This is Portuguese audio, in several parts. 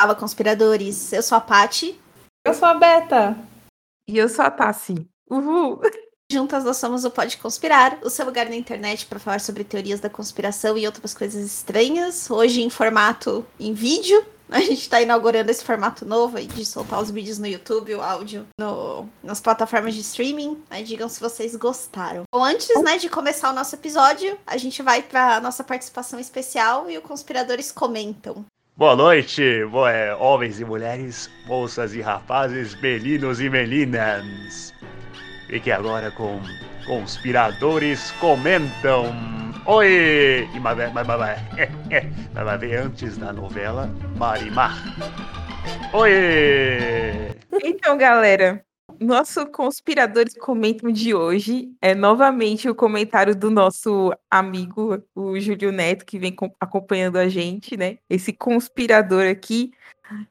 Fala, conspiradores. Eu sou a Pati. Eu sou a Beta. E eu sou a Tassi. Uhul! Juntas nós somos o Pode Conspirar, o seu lugar na internet para falar sobre teorias da conspiração e outras coisas estranhas. Hoje em formato em vídeo. A gente está inaugurando esse formato novo aí de soltar os vídeos no YouTube, o áudio no, nas plataformas de streaming. Aí digam se vocês gostaram. Bom, antes né, de começar o nosso episódio, a gente vai para a nossa participação especial e os conspiradores comentam. Boa noite, boa, é, homens e mulheres, moças e rapazes, meninos e meninas. Fique agora com Conspiradores Comentam. Oi! E mas, mas, mas, mas, mas ver antes da novela Marimar. Oi! Então, galera, nosso Conspiradores Comentam de hoje é novamente o comentário do nosso amigo, o Júlio Neto, que vem acompanhando a gente, né? Esse conspirador aqui.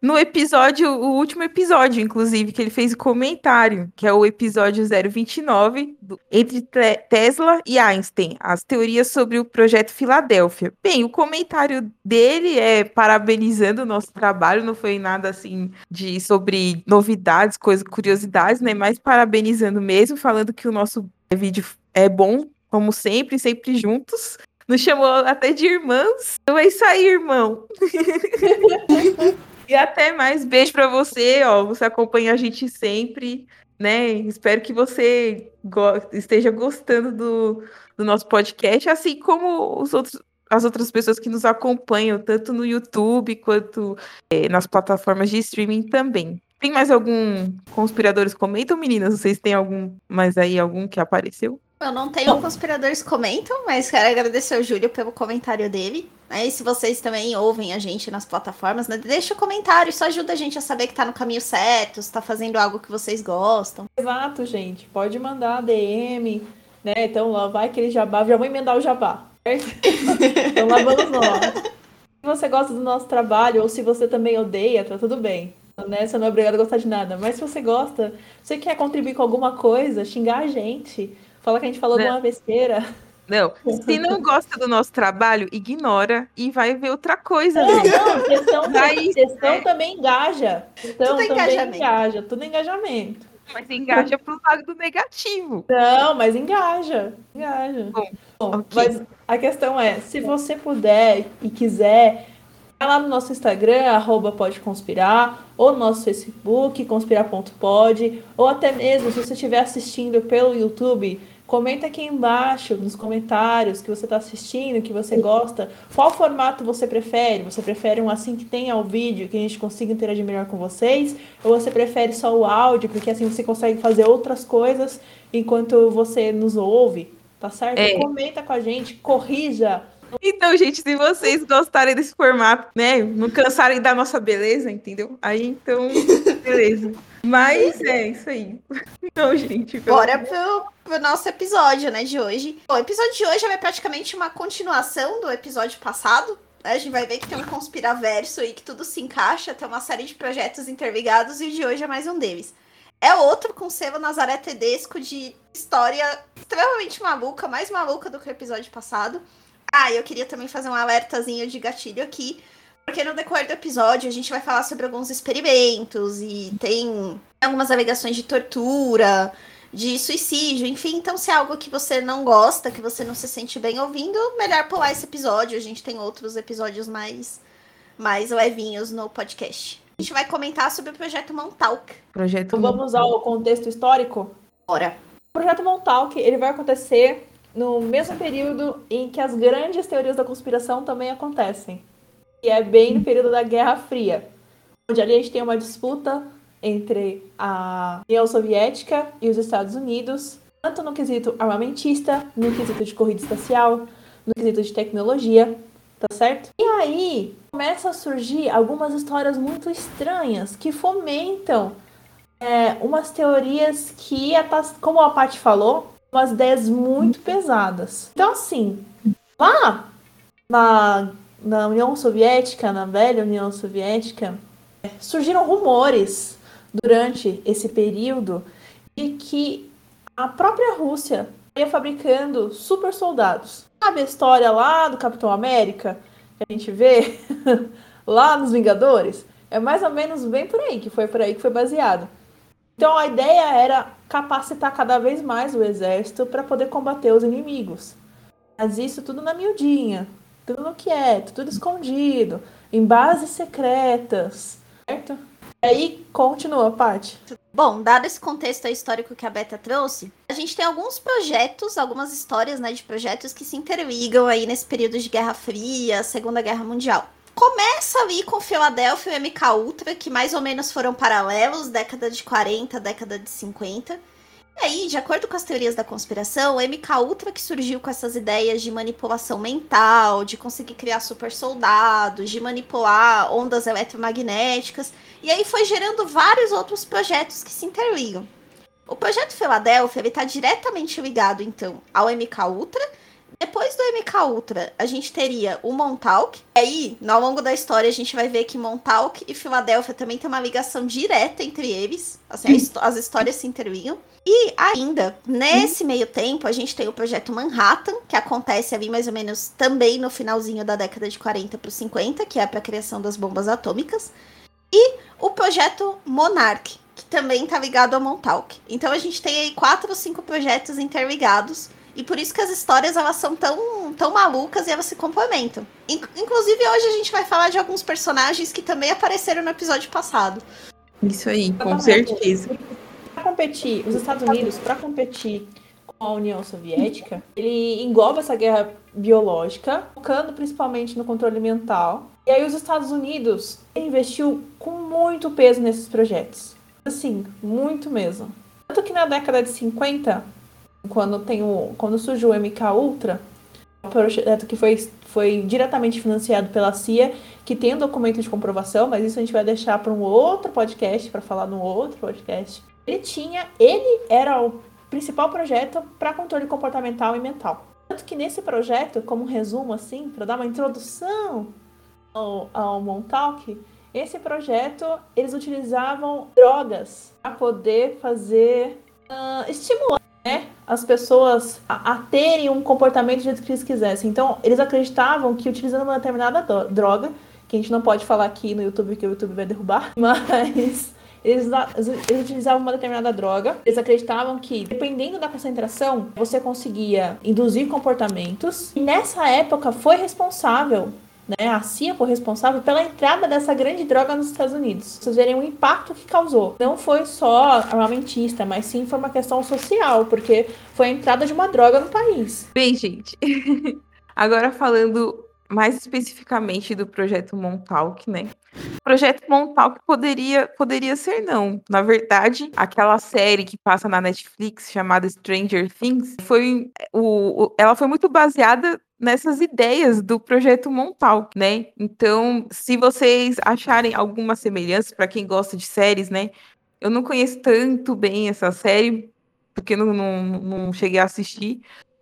No episódio, o último episódio, inclusive, que ele fez o comentário, que é o episódio 029, do, entre Tesla e Einstein, as teorias sobre o projeto Filadélfia. Bem, o comentário dele é parabenizando o nosso trabalho, não foi nada assim de sobre novidades, coisas, curiosidades, né? Mas parabenizando mesmo, falando que o nosso vídeo é bom, como sempre, sempre juntos. Nos chamou até de irmãos. Então é isso aí, irmão. E até mais. Beijo para você, ó. Você acompanha a gente sempre, né? Espero que você go esteja gostando do, do nosso podcast, assim como os outros, as outras pessoas que nos acompanham, tanto no YouTube quanto é, nas plataformas de streaming também. Tem mais algum conspiradores comentam, meninas? Vocês têm algum mais aí, algum que apareceu? Eu não tenho conspiradores comentam, mas quero agradecer ao Júlio pelo comentário dele. Aí, se vocês também ouvem a gente nas plataformas, né, deixa um comentário, isso ajuda a gente a saber que tá no caminho certo, se tá fazendo algo que vocês gostam. Exato, gente. Pode mandar DM, né? Então lá vai aquele jabá, já vou emendar o jabá. então lá vamos nós. Se você gosta do nosso trabalho, ou se você também odeia, tá tudo bem. Né? Você não é obrigado a gostar de nada. Mas se você gosta, você quer contribuir com alguma coisa, xingar a gente Fala que a gente falou de uma besteira. Não, se não gosta do nosso trabalho, ignora e vai ver outra coisa. Não, não, questão, Daí, questão é... também engaja. Então tudo também engaja, tudo engajamento. Mas engaja pro lado do negativo. Não, mas engaja. Engaja. Bom, Bom okay. mas a questão é, se você puder e quiser, vai lá no nosso Instagram, arroba pode conspirar, ou no nosso Facebook, conspirar.pod, ou até mesmo se você estiver assistindo pelo YouTube, Comenta aqui embaixo nos comentários que você está assistindo, que você gosta. Qual formato você prefere? Você prefere um assim que tenha o vídeo, que a gente consiga interagir melhor com vocês? Ou você prefere só o áudio, porque assim você consegue fazer outras coisas enquanto você nos ouve? Tá certo? É. Comenta com a gente, corrija então, gente, se vocês gostarem desse formato, né? Não cansarem da nossa beleza, entendeu? Aí, então, beleza. Mas é isso aí. Então, gente. Bora pro, pro nosso episódio, né, de hoje. Bom, o episódio de hoje é praticamente uma continuação do episódio passado. Né? A gente vai ver que tem um conspiraverso aí que tudo se encaixa, tem uma série de projetos interligados e o de hoje é mais um deles. É outro com Nazaré Tedesco de história extremamente maluca, mais maluca do que o episódio passado. Ah, eu queria também fazer um alertazinho de gatilho aqui, porque no decorrer do episódio a gente vai falar sobre alguns experimentos e tem algumas alegações de tortura, de suicídio, enfim. Então, se é algo que você não gosta, que você não se sente bem ouvindo, melhor pular esse episódio. A gente tem outros episódios mais, mais levinhos no podcast. A gente vai comentar sobre o projeto Montauk. Projeto então, Vamos ao contexto histórico? Bora. O projeto Montauk, ele vai acontecer no mesmo período em que as grandes teorias da conspiração também acontecem, que é bem no período da Guerra Fria, onde ali a gente tem uma disputa entre a União Soviética e os Estados Unidos, tanto no quesito armamentista, no quesito de corrida espacial, no quesito de tecnologia, tá certo? E aí começa a surgir algumas histórias muito estranhas que fomentam é, umas teorias que, como a Paty falou, umas ideias muito pesadas. Então, assim, lá na, na União Soviética, na velha União Soviética, surgiram rumores durante esse período de que a própria Rússia ia fabricando super soldados. Sabe a história lá do Capitão América, que a gente vê lá nos Vingadores? É mais ou menos bem por aí, que foi por aí que foi baseado. Então a ideia era capacitar cada vez mais o exército para poder combater os inimigos. Mas isso tudo na miudinha, tudo quieto, tudo escondido, em bases secretas, certo? E aí continua, Paty. Bom, dado esse contexto histórico que a Beta trouxe, a gente tem alguns projetos, algumas histórias né, de projetos que se interligam aí nesse período de Guerra Fria, Segunda Guerra Mundial. Começa ali com Philadelphia e MK Ultra, que mais ou menos foram paralelos, década de 40, década de 50. E aí, de acordo com as teorias da conspiração, o MK Ultra que surgiu com essas ideias de manipulação mental, de conseguir criar super soldados, de manipular ondas eletromagnéticas, e aí foi gerando vários outros projetos que se interligam. O projeto Philadelphia está diretamente ligado, então, ao MK Ultra. Depois do MK Ultra, a gente teria o Montauk. Aí, ao longo da história, a gente vai ver que Montauk e Filadélfia também tem uma ligação direta entre eles. Assim, as histórias se interligam. E ainda, nesse meio tempo, a gente tem o projeto Manhattan, que acontece ali mais ou menos também no finalzinho da década de 40 para 50, que é para a criação das bombas atômicas. E o projeto Monarch, que também está ligado ao Montauk. Então a gente tem aí quatro ou cinco projetos interligados. E por isso que as histórias elas são tão, tão malucas e elas se complementam. Inclusive, hoje a gente vai falar de alguns personagens que também apareceram no episódio passado. Isso aí, com certeza para competir, os Estados Unidos, para competir com a União Soviética, ele engloba essa guerra biológica, focando principalmente no controle mental. E aí os Estados Unidos investiu com muito peso nesses projetos. Assim, muito mesmo. Tanto que na década de 50, quando, tem o, quando surgiu o MK Ultra, um projeto que foi, foi diretamente financiado pela CIA, que tem um documento de comprovação, mas isso a gente vai deixar para um outro podcast, para falar num outro podcast ele tinha, ele era o principal projeto para controle comportamental e mental. Tanto que nesse projeto, como um resumo assim, para dar uma introdução ao, ao Montauk, esse projeto eles utilizavam drogas para poder fazer uh, estimular as pessoas a, a, terem um comportamento do jeito que eles quisessem. Então, eles acreditavam que utilizando uma determinada droga, que a gente não pode falar aqui no YouTube, que o YouTube vai derrubar, mas eles, eles utilizavam uma determinada droga. Eles acreditavam que, dependendo da concentração, você conseguia induzir comportamentos. E nessa época foi responsável né, a CIA foi responsável pela entrada dessa grande droga nos Estados Unidos. Vocês verem o impacto que causou. Não foi só armamentista, mas sim foi uma questão social, porque foi a entrada de uma droga no país. Bem, gente, agora falando mais especificamente do projeto Montauk, né? Projeto Montauk poderia, poderia ser não. Na verdade, aquela série que passa na Netflix chamada Stranger Things foi o, o ela foi muito baseada nessas ideias do projeto Montauk, né? Então, se vocês acharem alguma semelhança para quem gosta de séries, né? Eu não conheço tanto bem essa série porque não, não, não cheguei a assistir,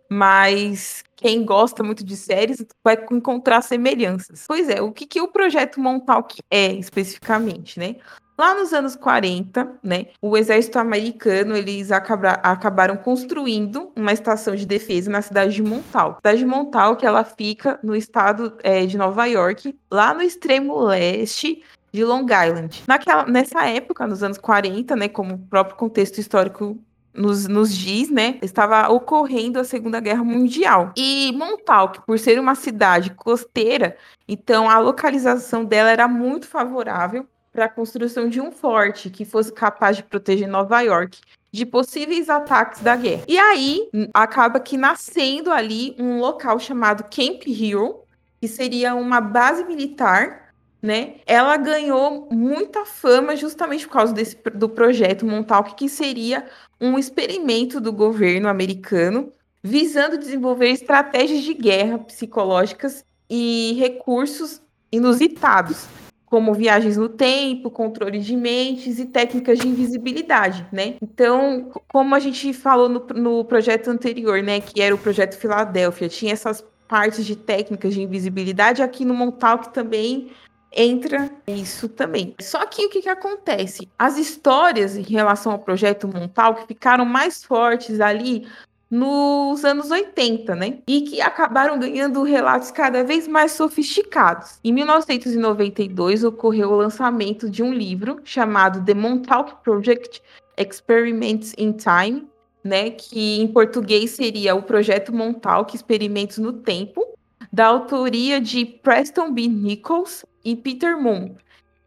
mas quem gosta muito de séries vai encontrar semelhanças. Pois é, o que, que o projeto Montauk é especificamente, né? Lá nos anos 40, né, o exército americano, eles acaba, acabaram construindo uma estação de defesa na cidade de Montauk. A cidade de Montauk, ela fica no estado é, de Nova York, lá no extremo leste de Long Island. Naquela, nessa época, nos anos 40, né, como o próprio contexto histórico nos, nos diz, né, estava ocorrendo a Segunda Guerra Mundial. E Montauk, por ser uma cidade costeira, então a localização dela era muito favorável para a construção de um forte que fosse capaz de proteger Nova York de possíveis ataques da guerra. E aí acaba que nascendo ali um local chamado Camp Hero, que seria uma base militar né? Ela ganhou muita fama justamente por causa desse, do projeto Montauk, que seria um experimento do governo americano visando desenvolver estratégias de guerra psicológicas e recursos inusitados, como viagens no tempo, controle de mentes e técnicas de invisibilidade, né? Então, como a gente falou no, no projeto anterior, né, que era o projeto Filadélfia, tinha essas partes de técnicas de invisibilidade, aqui no Montauk também entra isso também. Só que o que, que acontece? As histórias em relação ao projeto Montal que ficaram mais fortes ali nos anos 80, né? E que acabaram ganhando relatos cada vez mais sofisticados. Em 1992 ocorreu o lançamento de um livro chamado The Montauk Project Experiments in Time, né, que em português seria o projeto Montauk Experimentos no Tempo, da autoria de Preston B. Nichols e Peter Moon,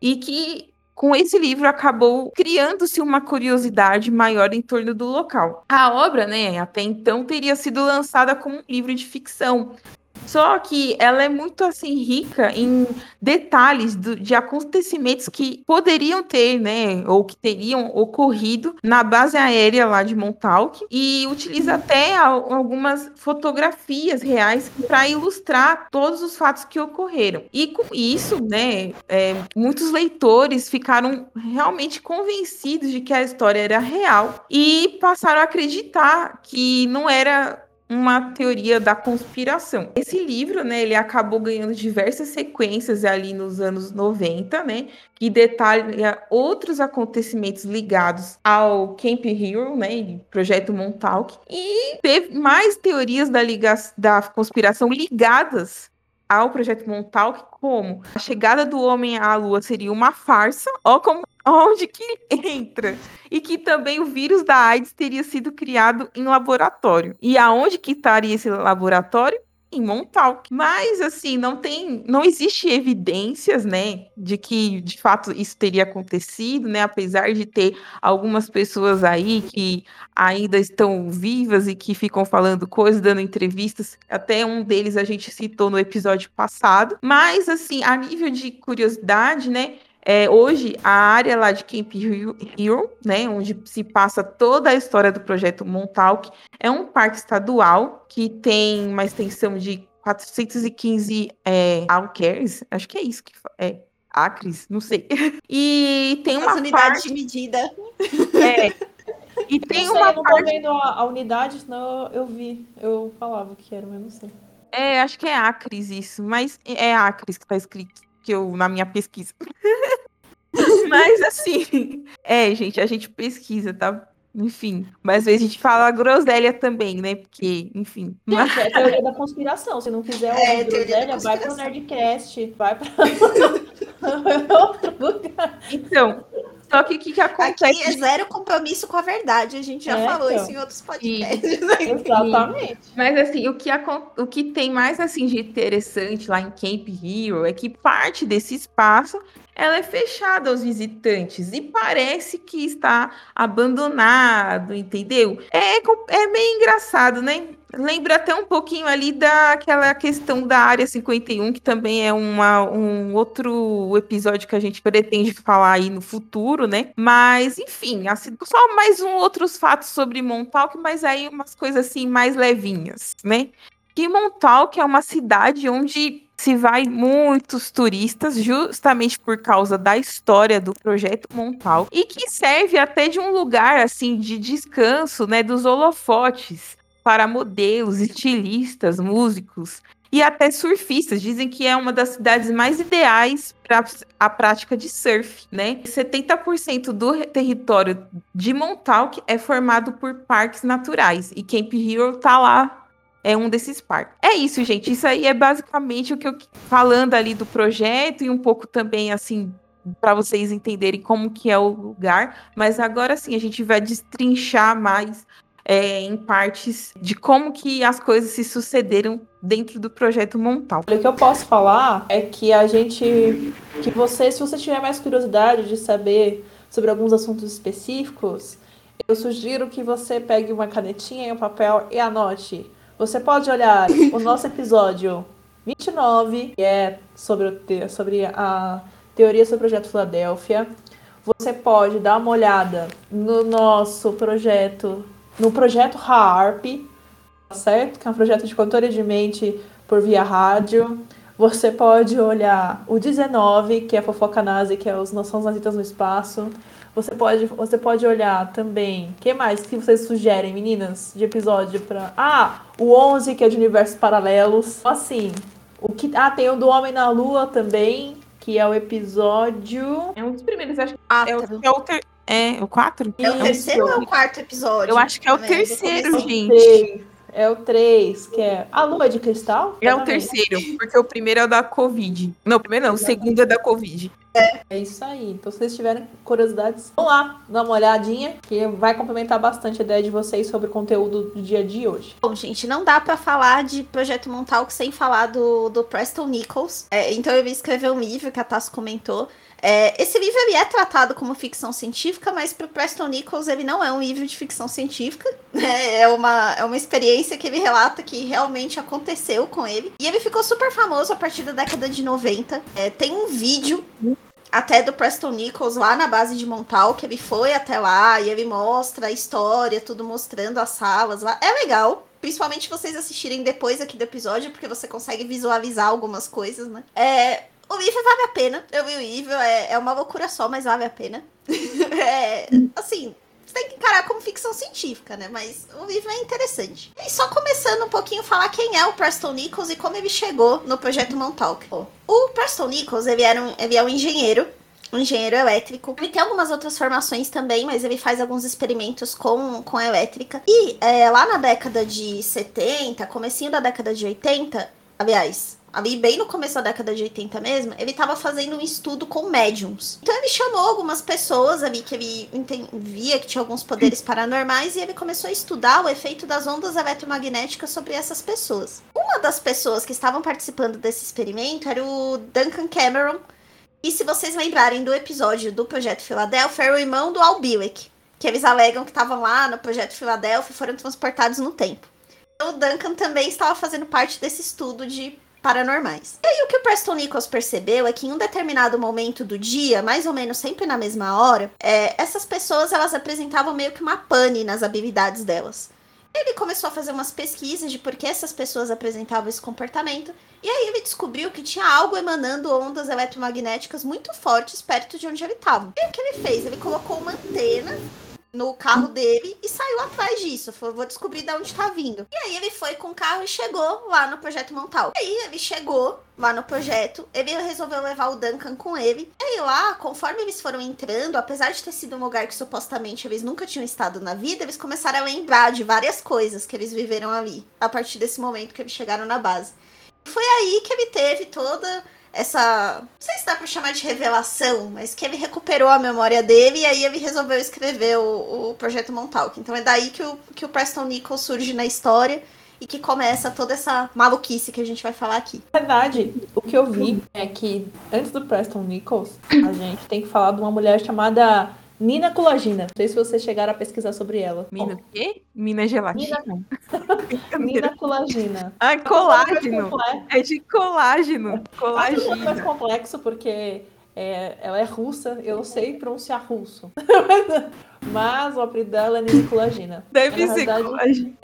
e que com esse livro acabou criando-se uma curiosidade maior em torno do local. A obra, né, até então teria sido lançada como um livro de ficção, só que ela é muito assim rica em detalhes do, de acontecimentos que poderiam ter, né, ou que teriam ocorrido na base aérea lá de Montauk e utiliza até algumas fotografias reais para ilustrar todos os fatos que ocorreram. E com isso, né, é, muitos leitores ficaram realmente convencidos de que a história era real e passaram a acreditar que não era uma teoria da conspiração. Esse livro, né, ele acabou ganhando diversas sequências ali nos anos 90, né, que detalha outros acontecimentos ligados ao Camp Hero, né, projeto Montauk, e teve mais teorias da, liga da conspiração ligadas ao projeto Montauk como a chegada do homem à lua seria uma farsa, ó como onde que entra. E que também o vírus da AIDS teria sido criado em laboratório. E aonde que estaria esse laboratório? Em Montauk. Mas assim, não tem, não existe evidências, né, de que de fato isso teria acontecido, né, apesar de ter algumas pessoas aí que ainda estão vivas e que ficam falando coisas, dando entrevistas, até um deles a gente citou no episódio passado. Mas assim, a nível de curiosidade, né, é, hoje, a área lá de Camp Hero, né, onde se passa toda a história do projeto Montauk, é um parque estadual que tem uma extensão de 415 é, acres, acho que é isso que é, acres, não sei. E tem uma As unidades parte... de medida. É, e tem não sei, uma eu não parte... tô vendo a, a unidade, senão eu vi. Eu falava que era, mas não sei. É, acho que é acres isso, mas é acres que tá escrito que eu na minha pesquisa. Mas assim, é, gente, a gente pesquisa, tá? Enfim, mas às vezes a gente fala groselha também, né? Porque, enfim. Mas... É a teoria da conspiração. Se não quiser ouvir É, groselha, vai pro. Nerdcast, vai pra outro lugar. Então, só que o que, que acontece? Aqui é zero compromisso com a verdade. A gente já É, falou então. isso em outros podcasts. né? Exatamente. Mas assim, o que, o que tem mais assim de interessante lá em Camp Hero é que parte desse espaço ela é fechada aos visitantes e parece que está abandonado, entendeu? É, com- é meio engraçado, né? Lembra até um pouquinho ali daquela questão da Área 51, que também é uma, um outro episódio que a gente pretende falar aí no futuro, né? Mas, enfim, assim, só mais um outros fatos sobre Montauk, mas aí umas coisas assim mais levinhas, né? Que Montauk é uma cidade onde se vai muitos turistas, justamente por causa da história do projeto Montauk, e que serve até de um lugar assim de descanso, né, dos holofotes para modelos, estilistas, músicos e até surfistas. Dizem que é uma das cidades mais ideais para a prática de surf, né? 70% do território de Montauk é formado por parques naturais e Camp Hero tá lá é um desses parques. É isso, gente. Isso aí é basicamente o que eu falando ali do projeto e um pouco também assim para vocês entenderem como que é o lugar. Mas agora sim a gente vai destrinchar mais é, em partes de como que as coisas se sucederam dentro do projeto Montal. O que eu posso falar é que a gente. Que você, se você tiver mais curiosidade de saber sobre alguns assuntos específicos, eu sugiro que você pegue uma canetinha e um papel e anote. Você pode olhar o nosso episódio 29, que é sobre, te- sobre a teoria sobre o projeto Filadélfia. Você pode dar uma olhada no nosso projeto, no projeto HARP, tá certo? Que é um projeto de controle de mente por via rádio. Você pode olhar o 19, que é a fofoca nazi, que é os Nós Somos Nazitas no Espaço. Você pode, você pode olhar também. O que mais que vocês sugerem, meninas, de episódio para. Ah, o 11, que é de universos paralelos. Assim, o que. Ah, tem o do Homem na Lua também, que é o episódio. É um dos primeiros, acho que Ah, é o, tá. é o ter- É, o 4? É o Isso. terceiro ou é o quarto episódio? Eu acho que é o terceiro, começo. gente. É o 3, que é a lua de cristal? É o Exatamente. terceiro, porque o primeiro é o da Covid. Não, o primeiro não, o segundo é da Covid. É isso aí. Então, se vocês tiverem curiosidades, vão lá, dá uma olhadinha, que vai complementar bastante a ideia de vocês sobre o conteúdo do dia de hoje. Bom, gente, não dá pra falar de Projeto Montauk sem falar do, do Preston Nichols. É, então eu ia escrever um livro que a Tassi comentou. É, esse livro ele é tratado como ficção científica, mas pro Preston Nichols ele não é um livro de ficção científica. né? É uma, é uma experiência que ele relata que realmente aconteceu com ele. E ele ficou super famoso a partir da década de 90. É, tem um vídeo até do Preston Nichols lá na base de Montauk, ele foi até lá e ele mostra a história, tudo mostrando as salas lá. É legal. Principalmente vocês assistirem depois aqui do episódio, porque você consegue visualizar algumas coisas, né? É, o livro vale a pena. Eu vi o livro, é, é uma loucura só, mas vale a pena. É, assim, você tem que encarar como ficção científica, né? Mas o livro é interessante. E só começando um pouquinho falar quem é o Preston Nichols e como ele chegou no projeto Montauk. O Preston Nichols, ele, era um, ele é um engenheiro um engenheiro elétrico. Ele tem algumas outras formações também, mas ele faz alguns experimentos com, com elétrica. E é, lá na década de 70, comecinho da década de 80, aliás, ali bem no começo da década de 80 mesmo, ele estava fazendo um estudo com médiums. Então ele chamou algumas pessoas ali que ele via que tinha alguns poderes paranormais e ele começou a estudar o efeito das ondas eletromagnéticas sobre essas pessoas. Uma das pessoas que estavam participando desse experimento era o Duncan Cameron, e se vocês lembrarem do episódio do Projeto Filadélfia, era o irmão do Al Bielek, que eles alegam que estavam lá no Projeto Filadélfia e foram transportados no tempo. O Duncan também estava fazendo parte desse estudo de paranormais. E aí, o que o Preston Nichols percebeu é que em um determinado momento do dia, mais ou menos sempre na mesma hora, é, essas pessoas elas apresentavam meio que uma pane nas habilidades delas. Ele começou a fazer umas pesquisas de por que essas pessoas apresentavam esse comportamento e aí ele descobriu que tinha algo emanando ondas eletromagnéticas muito fortes perto de onde ele estava. E o que ele fez? Ele colocou uma antena no carro dele e saiu atrás disso. Falou, vou descobrir de onde tá vindo. E aí ele foi com o carro e chegou lá no projeto Montal. E aí ele chegou lá no projeto, ele resolveu levar o Duncan com ele. E aí lá, conforme eles foram entrando, apesar de ter sido um lugar que supostamente eles nunca tinham estado na vida, eles começaram a lembrar de várias coisas que eles viveram ali, a partir desse momento que eles chegaram na base. Foi aí que ele teve toda essa. Não sei se dá pra chamar de revelação, mas que ele recuperou a memória dele e aí ele resolveu escrever o, o projeto Montauk. Então é daí que o, que o Preston Nichols surge na história e que começa toda essa maluquice que a gente vai falar aqui. Na verdade, o que eu vi é que antes do Preston Nichols, a gente tem que falar de uma mulher chamada Nina Kulagina. Não sei se vocês chegaram a pesquisar sobre ela. Mina o quê? Mina gelatina? Nina Kulagina. Ah, É colágeno. É de colágeno. É um pouco mais Colagina. complexo porque é, ela é russa, eu não sei pronunciar russo. Mas o apelido dela é Nina Kulagina. Deve ser verdade, colágeno.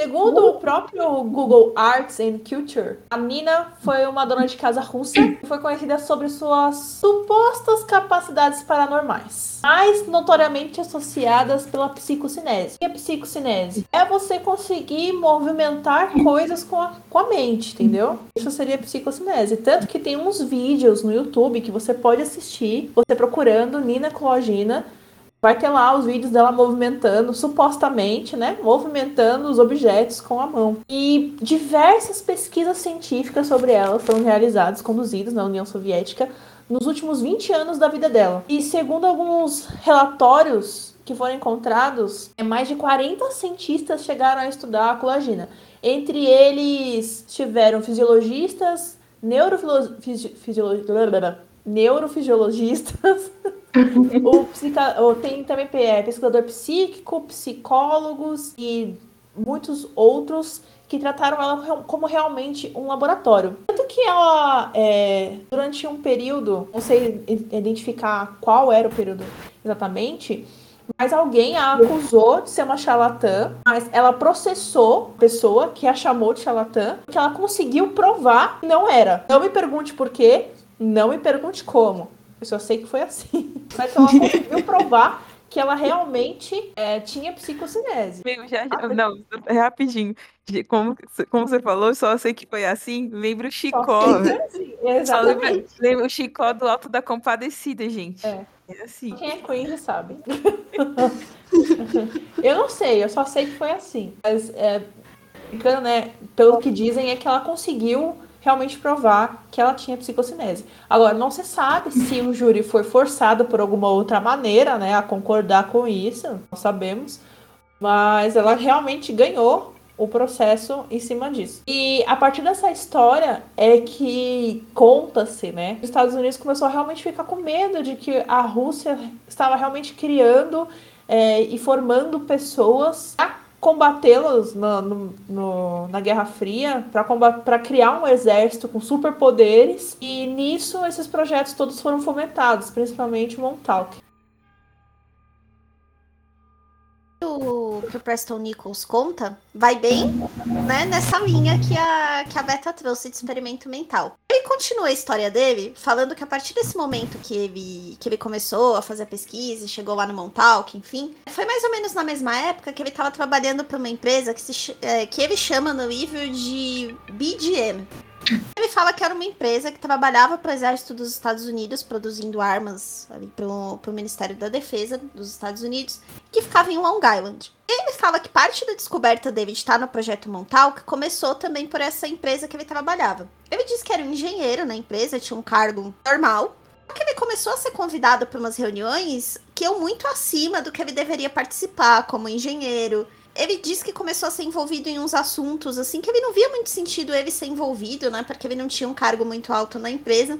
Segundo o próprio Google Arts and Culture, a Nina foi uma dona de casa russa e foi conhecida sobre suas supostas capacidades paranormais, mais notoriamente associadas pela psicocinese. O que é psicocinese? É você conseguir movimentar coisas com a, com a mente, entendeu? Isso seria psicocinese. Tanto que tem uns vídeos no YouTube que você pode assistir, você procurando Nina Colagina, Vai ter lá os vídeos dela movimentando, supostamente, né? Movimentando os objetos com a mão. E diversas pesquisas científicas sobre ela foram realizadas, conduzidas na União Soviética, nos últimos 20 anos da vida dela. E segundo alguns relatórios que foram encontrados, é mais de 40 cientistas chegaram a estudar a colagina. Entre eles tiveram fisiologistas, fisiolo- neurofisiologistas, o psica... tem também é, pesquisador psíquico, psicólogos e muitos outros que trataram ela como realmente um laboratório. Tanto que ela, é, durante um período, não sei identificar qual era o período exatamente, mas alguém a acusou de ser uma charlatã, mas ela processou a pessoa que a chamou de charlatã, porque ela conseguiu provar que não era. Não me pergunte por quê, não me pergunte como. Eu só sei que foi assim. Mas ela conseguiu provar que ela realmente é, tinha psicocinese. Meu, já, já, não, é rapidinho. Como, como você falou, só sei que foi assim. Lembra o Chicó. Assim, exatamente. Lembra, o Chicó do Alto da Compadecida, gente. É. é assim. Quem é Queen sabe. eu não sei, eu só sei que foi assim. Mas, é, né, pelo que dizem, é que ela conseguiu realmente provar que ela tinha psicocinese. Agora, não se sabe se o júri foi forçado por alguma outra maneira, né, a concordar com isso, não sabemos, mas ela realmente ganhou o processo em cima disso. E a partir dessa história é que conta-se, né? Os Estados Unidos começou a realmente ficar com medo de que a Rússia estava realmente criando é, e formando pessoas combatê-los no, no, na Guerra Fria, para criar um exército com superpoderes, e nisso esses projetos todos foram fomentados, principalmente o Montauk. O que o Preston Nichols conta vai bem né, nessa linha que a, que a Beta trouxe de experimento mental. Ele continua a história dele falando que a partir desse momento que ele, que ele começou a fazer a pesquisa, chegou lá no Montauk, enfim, foi mais ou menos na mesma época que ele estava trabalhando para uma empresa que, se, é, que ele chama no livro de BDM, ele fala que era uma empresa que trabalhava para o exército dos Estados Unidos, produzindo armas para o Ministério da Defesa dos Estados Unidos, que ficava em Long Island. Ele fala que parte da descoberta dele de estar no projeto Montauk começou também por essa empresa que ele trabalhava. Ele disse que era um engenheiro na empresa, tinha um cargo normal, que ele começou a ser convidado para umas reuniões que eu muito acima do que ele deveria participar como engenheiro ele disse que começou a ser envolvido em uns assuntos, assim, que ele não via muito sentido ele ser envolvido, né? Porque ele não tinha um cargo muito alto na empresa.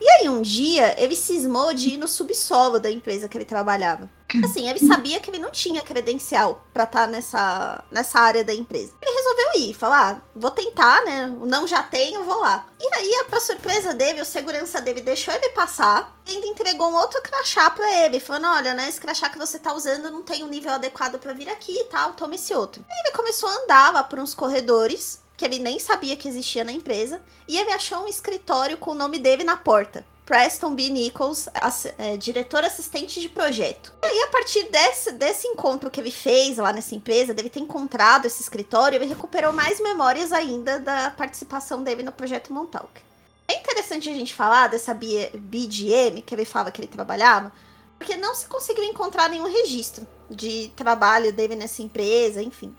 E aí, um dia, ele cismou de ir no subsolo da empresa que ele trabalhava. Assim, ele sabia que ele não tinha credencial para estar tá nessa, nessa área da empresa. Ele resolveu ir, falar, ah, vou tentar, né? Não já tenho, vou lá. E aí, pra surpresa dele, o segurança dele deixou ele passar e ainda entregou um outro crachá pra ele, falando, olha, né, esse crachá que você tá usando não tem um nível adequado para vir aqui e tal, toma esse outro. E ele começou a andar lá por uns corredores que ele nem sabia que existia na empresa, e ele achou um escritório com o nome dele na porta. Preston B. Nichols, é, diretor assistente de projeto. E aí, a partir desse, desse encontro que ele fez lá nessa empresa, dele ter encontrado esse escritório, ele recuperou mais memórias ainda da participação dele no projeto Montauk. É interessante a gente falar dessa BDM que ele fala que ele trabalhava, porque não se conseguiu encontrar nenhum registro de trabalho dele nessa empresa, enfim.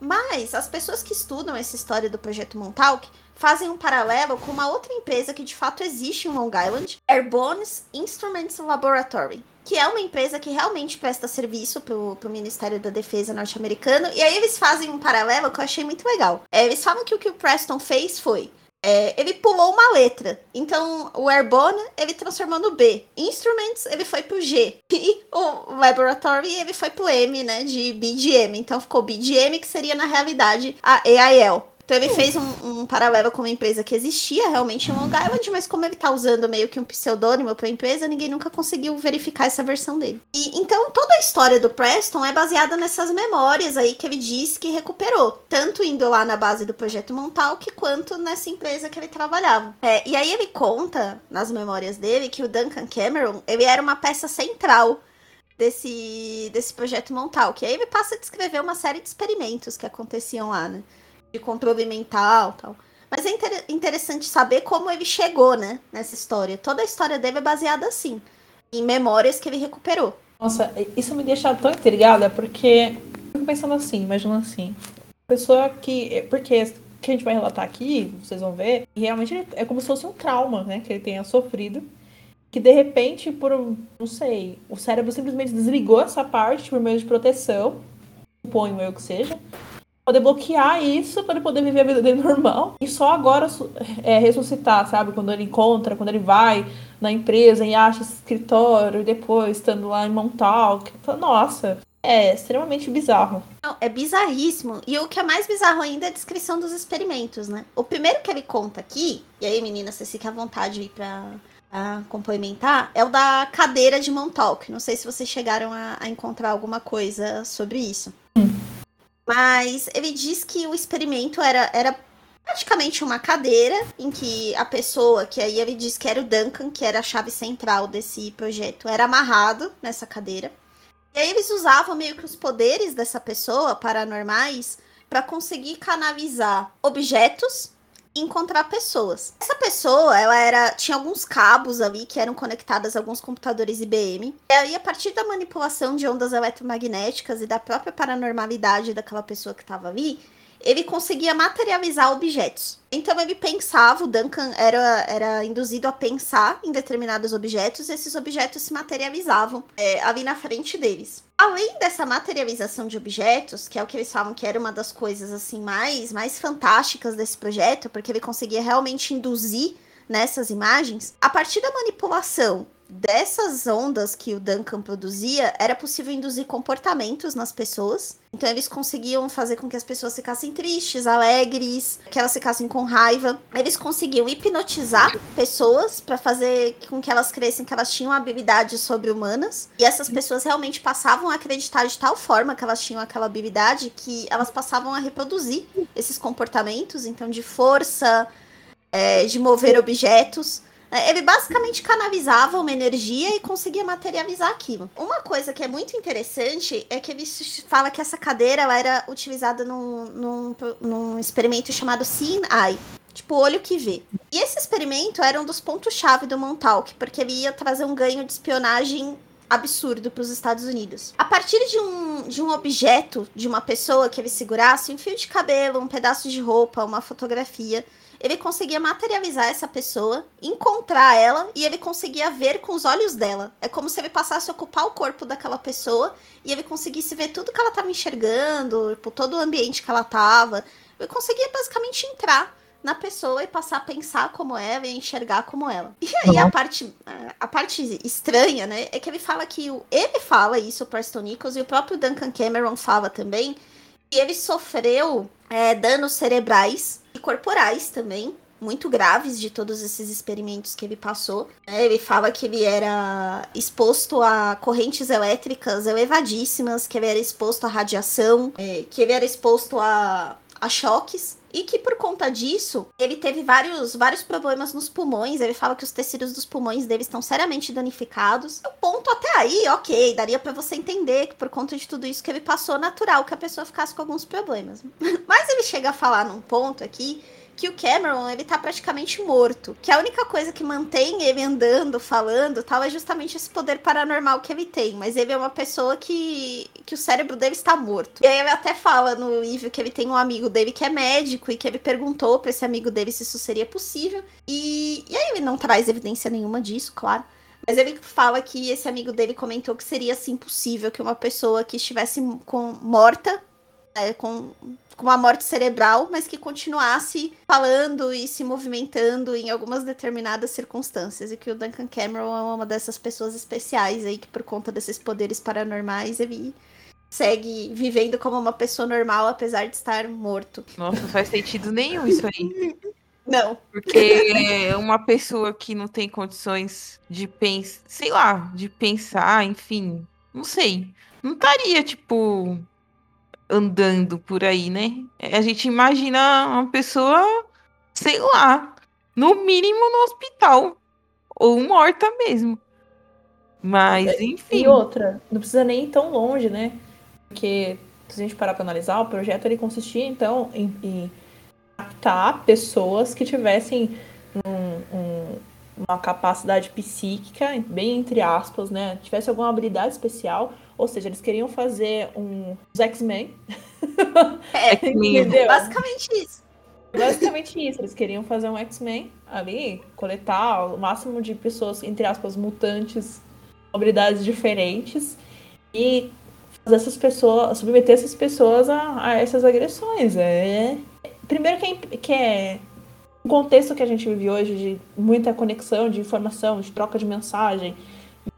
Mas as pessoas que estudam essa história do projeto Montauk fazem um paralelo com uma outra empresa que de fato existe em Long Island, Airborne's Instruments Laboratory, que é uma empresa que realmente presta serviço para o Ministério da Defesa norte-americano. E aí eles fazem um paralelo que eu achei muito legal. É, eles falam que o que o Preston fez foi é, ele pulou uma letra. Então, o Airborne, ele transformou no B. Instruments, ele foi pro G. E o Laboratory, ele foi pro M, né? De BDM. Então, ficou BDM, que seria, na realidade, a AIL. Então ele fez um, um, paralelo com uma empresa que existia realmente em Long Island, mas como ele tá usando meio que um pseudônimo para a empresa, ninguém nunca conseguiu verificar essa versão dele. E então toda a história do Preston é baseada nessas memórias aí que ele diz que recuperou, tanto indo lá na base do projeto Montauk quanto nessa empresa que ele trabalhava. É, e aí ele conta nas memórias dele que o Duncan Cameron, ele era uma peça central desse desse projeto Montauk. E aí ele passa a descrever uma série de experimentos que aconteciam lá, né? De controle mental tal. Mas é inter interessante saber como ele chegou, né, nessa história. Toda a história dele é baseada assim, em memórias que ele recuperou. Nossa, isso me deixa tão intrigada, porque fico pensando assim, imaginando assim. Pessoa que. Porque que a gente vai relatar aqui, vocês vão ver, realmente é como se fosse um trauma, né, que ele tenha sofrido. Que de repente, por, não sei, o cérebro simplesmente desligou essa parte por meio de proteção, suponho eu que seja, poder bloquear isso para ele poder viver a vida dele normal e só agora é, ressuscitar, sabe? Quando ele encontra, quando ele vai na empresa e acha esse escritório e depois estando lá em Montauk. Nossa, é extremamente bizarro. Não, é bizarríssimo. E o que é mais bizarro ainda é a descrição dos experimentos, né? O primeiro que ele conta aqui, e aí, menina, você fica à vontade de ir pra, a complementar, é o da cadeira de Montauk. Não sei se vocês chegaram a, a encontrar alguma coisa sobre isso. Hum. Mas ele diz que o experimento era, era praticamente uma cadeira em que a pessoa, que aí ele diz que era o Duncan, que era a chave central desse projeto, era amarrado nessa cadeira. E aí eles usavam meio que os poderes dessa pessoa paranormais para conseguir canalizar objetos encontrar pessoas. Essa pessoa, ela era tinha alguns cabos ali que eram conectados a alguns computadores IBM. E aí a partir da manipulação de ondas eletromagnéticas e da própria paranormalidade daquela pessoa que estava ali, ele conseguia materializar objetos. Então ele pensava, o Duncan era, era induzido a pensar em determinados objetos, e esses objetos se materializavam é, ali na frente deles. Além dessa materialização de objetos, que é o que eles falam que era uma das coisas assim mais, mais fantásticas desse projeto, porque ele conseguia realmente induzir nessas imagens, a partir da manipulação dessas ondas que o Duncan produzia, era possível induzir comportamentos nas pessoas. Então eles conseguiam fazer com que as pessoas ficassem tristes, alegres, que elas ficassem com raiva. Eles conseguiam hipnotizar pessoas para fazer com que elas crescem que elas tinham habilidades sobre-humanas. E essas pessoas realmente passavam a acreditar de tal forma que elas tinham aquela habilidade que elas passavam a reproduzir esses comportamentos, então de força, é, de mover objetos. Ele basicamente canalizava uma energia e conseguia materializar aquilo. Uma coisa que é muito interessante é que ele fala que essa cadeira era utilizada num, num, num experimento chamado Seeing Eye. Tipo, olho que vê. E esse experimento era um dos pontos-chave do Montauk, porque ele ia trazer um ganho de espionagem absurdo para os Estados Unidos. A partir de um, de um objeto, de uma pessoa que ele segurasse, um fio de cabelo, um pedaço de roupa, uma fotografia, ele conseguia materializar essa pessoa, encontrar ela e ele conseguia ver com os olhos dela. É como se ele passasse a ocupar o corpo daquela pessoa e ele conseguisse ver tudo que ela estava enxergando, todo o ambiente que ela estava. Ele conseguia basicamente entrar na pessoa e passar a pensar como ela e enxergar como ela. E aí a parte, a parte estranha, né, é que ele fala que o, ele fala isso, o Preston Nichols, e o próprio Duncan Cameron fala também, que ele sofreu é, danos cerebrais e corporais também, muito graves de todos esses experimentos que ele passou. É, ele fala que ele era exposto a correntes elétricas elevadíssimas, que ele era exposto a radiação, é, que ele era exposto a, a choques. E que por conta disso, ele teve vários, vários problemas nos pulmões. Ele fala que os tecidos dos pulmões dele estão seriamente danificados. O ponto até aí, ok, daria para você entender que por conta de tudo isso que ele passou, natural que a pessoa ficasse com alguns problemas. Mas ele chega a falar num ponto aqui que o Cameron, ele tá praticamente morto. Que a única coisa que mantém ele andando, falando, tal, é justamente esse poder paranormal que ele tem. Mas ele é uma pessoa que, que o cérebro dele está morto. E aí ele até fala no livro que ele tem um amigo dele que é médico e que ele perguntou para esse amigo dele se isso seria possível. E, e aí ele não traz evidência nenhuma disso, claro. Mas ele fala que esse amigo dele comentou que seria assim possível que uma pessoa que estivesse com morta, é, com com uma morte cerebral, mas que continuasse falando e se movimentando em algumas determinadas circunstâncias. E que o Duncan Cameron é uma dessas pessoas especiais aí que, por conta desses poderes paranormais, ele segue vivendo como uma pessoa normal, apesar de estar morto. Nossa, não faz sentido nenhum isso aí. Não. Porque uma pessoa que não tem condições de pensar, sei lá, de pensar, enfim, não sei. Não estaria, tipo, andando por aí, né? A gente imagina uma pessoa, sei lá, no mínimo no hospital. Ou morta mesmo. Mas, é, enfim. E outra, não precisa nem ir tão longe, né? Porque, se a gente parar para analisar, o projeto ele consistia, então, em, em captar pessoas que tivessem um, um, uma capacidade psíquica, bem entre aspas, né? Tivesse alguma habilidade especial ou seja, eles queriam fazer um X-Men. É, entendeu? basicamente isso. Basicamente isso, eles queriam fazer um X-Men ali, coletar o máximo de pessoas, entre aspas, mutantes, habilidades diferentes, e fazer essas pessoas, submeter essas pessoas a, a essas agressões. É... Primeiro que é, que é um contexto que a gente vive hoje de muita conexão de informação, de troca de mensagem,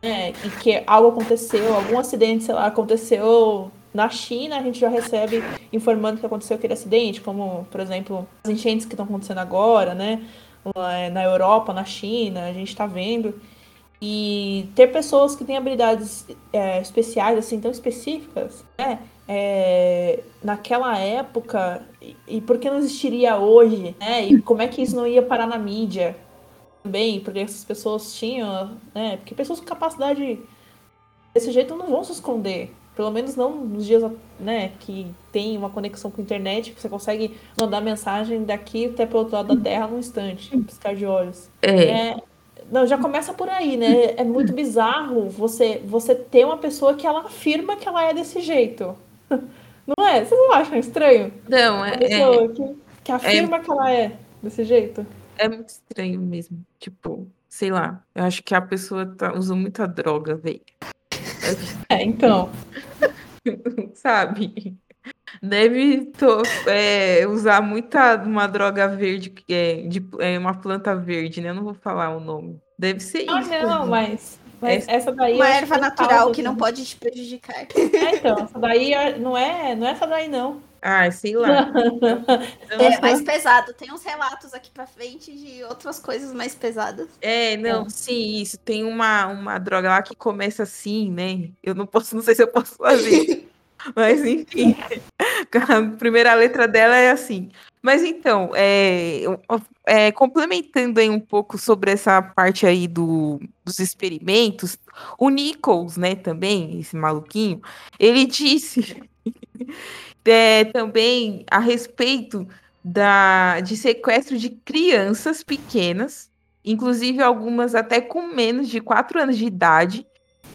né, e que algo aconteceu, algum acidente, sei lá, aconteceu na China, a gente já recebe informando que aconteceu aquele acidente, como, por exemplo, as enchentes que estão acontecendo agora, né? Na Europa, na China, a gente está vendo. E ter pessoas que têm habilidades é, especiais, assim, tão específicas, né? É, naquela época, e, e por que não existiria hoje, né? E como é que isso não ia parar na mídia, também, porque essas pessoas tinham, né? Porque pessoas com capacidade desse jeito não vão se esconder. Pelo menos não nos dias né, que tem uma conexão com a internet, que você consegue mandar mensagem daqui até pro outro lado da Terra num instante, piscar de olhos. É. É, não, já começa por aí, né? É muito bizarro você, você ter uma pessoa que ela afirma que ela é desse jeito. Não é? Vocês não acham estranho? Não, Uma é, é, pessoa que, que afirma que ela é desse jeito. É muito estranho mesmo. Tipo, sei lá. Eu acho que a pessoa tá, usa muita droga, velho. É, então. Sabe? Deve to- é, usar muita uma droga verde, é, de, é uma planta verde, né? Eu não vou falar o nome. Deve ser Ah, isso. não, mas, mas Essa- daí. Uma acho erva que é natural que não né? pode te prejudicar. É, então, essa daí é- não é, não é essa daí, não. Ah, sei lá. É mais pesado. Tem uns relatos aqui pra frente de outras coisas mais pesadas. É, não, sim, isso. Tem uma, uma droga lá que começa assim, né? Eu não posso, não sei se eu posso fazer. Mas enfim, a primeira letra dela é assim. Mas então, é, é, complementando aí um pouco sobre essa parte aí do, dos experimentos, o Nichols, né, também, esse maluquinho, ele disse é, também a respeito da, de sequestro de crianças pequenas, inclusive algumas até com menos de 4 anos de idade,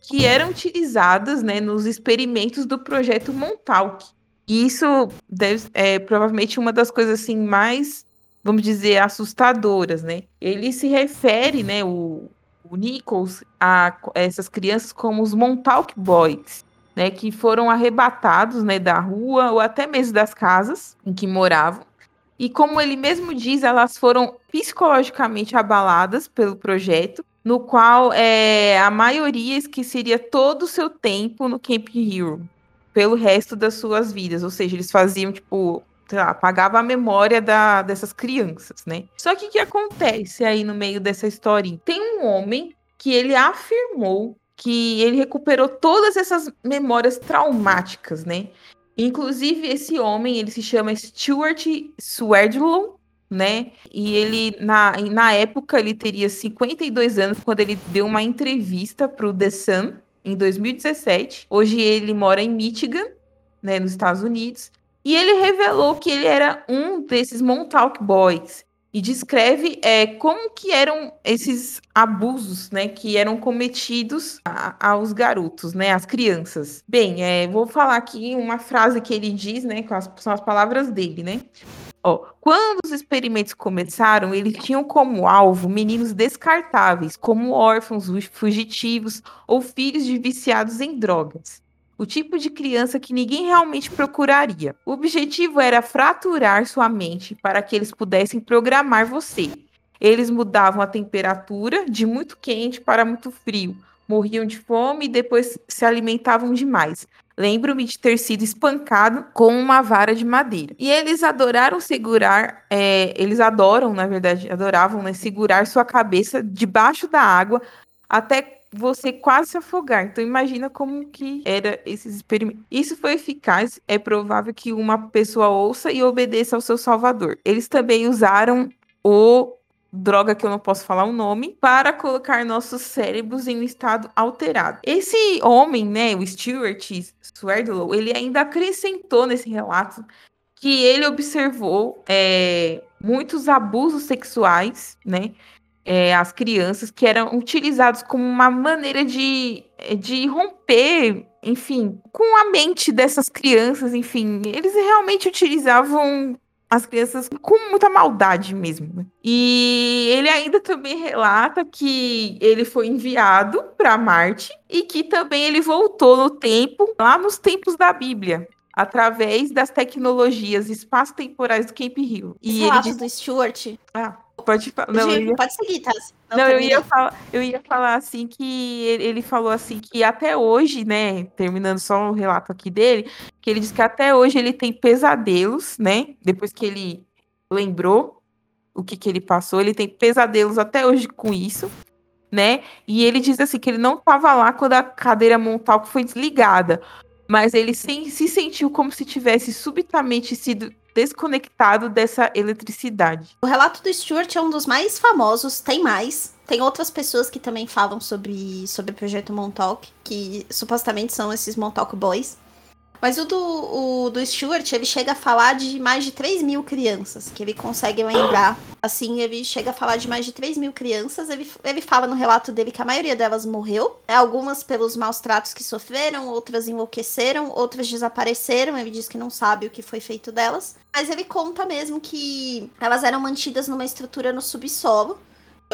que eram utilizadas né, nos experimentos do projeto Montauk. E isso deve, é provavelmente uma das coisas assim mais, vamos dizer, assustadoras, né? Ele se refere, né, o, o Nichols, a essas crianças como os Montauk Boys, né, que foram arrebatados, né, da rua ou até mesmo das casas em que moravam. E como ele mesmo diz, elas foram psicologicamente abaladas pelo projeto, no qual é, a maioria esqueceria todo o seu tempo no Camp Hero, pelo resto das suas vidas. Ou seja, eles faziam, tipo, sei lá, apagava a memória da, dessas crianças, né? Só que o que acontece aí no meio dessa historinha? Tem um homem que ele afirmou que ele recuperou todas essas memórias traumáticas, né? Inclusive, esse homem, ele se chama Stuart Swerdlow, né? E ele, na, na época, ele teria 52 anos quando ele deu uma entrevista para o The Sun, em 2017. Hoje ele mora em Michigan, né, nos Estados Unidos. E ele revelou que ele era um desses Montauk Boys. E descreve é, como que eram esses abusos, né, que eram cometidos a- aos garotos, né, às crianças. Bem, é, vou falar aqui uma frase que ele diz, né, com as, são as palavras dele, né. Ó, quando os experimentos começaram, eles tinham como alvo meninos descartáveis, como órfãos, fugitivos ou filhos de viciados em drogas. O tipo de criança que ninguém realmente procuraria. O objetivo era fraturar sua mente para que eles pudessem programar você. Eles mudavam a temperatura de muito quente para muito frio, morriam de fome e depois se alimentavam demais. Lembro-me de ter sido espancado com uma vara de madeira. E eles adoraram segurar, é, eles adoram, na verdade, adoravam né, segurar sua cabeça debaixo da água até você quase se afogar. Então imagina como que era esses experimentos. Isso foi eficaz, é provável que uma pessoa ouça e obedeça ao seu salvador. Eles também usaram o droga que eu não posso falar o nome, para colocar nossos cérebros em um estado alterado. Esse homem, né, o Stuart Swerdlow, ele ainda acrescentou nesse relato que ele observou é, muitos abusos sexuais, né, é, às crianças que eram utilizados como uma maneira de, de romper, enfim, com a mente dessas crianças, enfim, eles realmente utilizavam as crianças com muita maldade mesmo. E ele ainda também relata que ele foi enviado para Marte e que também ele voltou no tempo, lá nos tempos da Bíblia, através das tecnologias espaço-temporais do Camp Hill. Os E ele relatos disse, do Stuart. ah, pode falar, não, eu ia Pode seguir, tá? não, eu termina ia, falar, eu ia falar assim que ele, ele falou assim que até hoje, né, terminando só o relato aqui dele, que ele diz que até hoje ele tem pesadelos, né, depois que ele lembrou o que que ele passou, ele tem pesadelos até hoje com isso, né, e ele diz assim que ele não estava lá quando a cadeira montal foi desligada, mas ele sem- se sentiu como se tivesse subitamente sido desconectado dessa eletricidade. O relato do Stuart é um dos mais famosos, tem mais. Tem outras pessoas que também falam sobre, sobre o projeto Montauk, que supostamente são esses Montauk Boys. Mas o do, o do Stuart, ele chega a falar de mais de 3 mil crianças, que ele consegue lembrar. Assim, ele chega a falar de mais de 3 mil crianças. Ele, ele fala no relato dele que a maioria delas morreu. É, algumas pelos maus tratos que sofreram, outras enlouqueceram, outras desapareceram. Ele diz que não sabe o que foi feito delas. Mas ele conta mesmo que elas eram mantidas numa estrutura no subsolo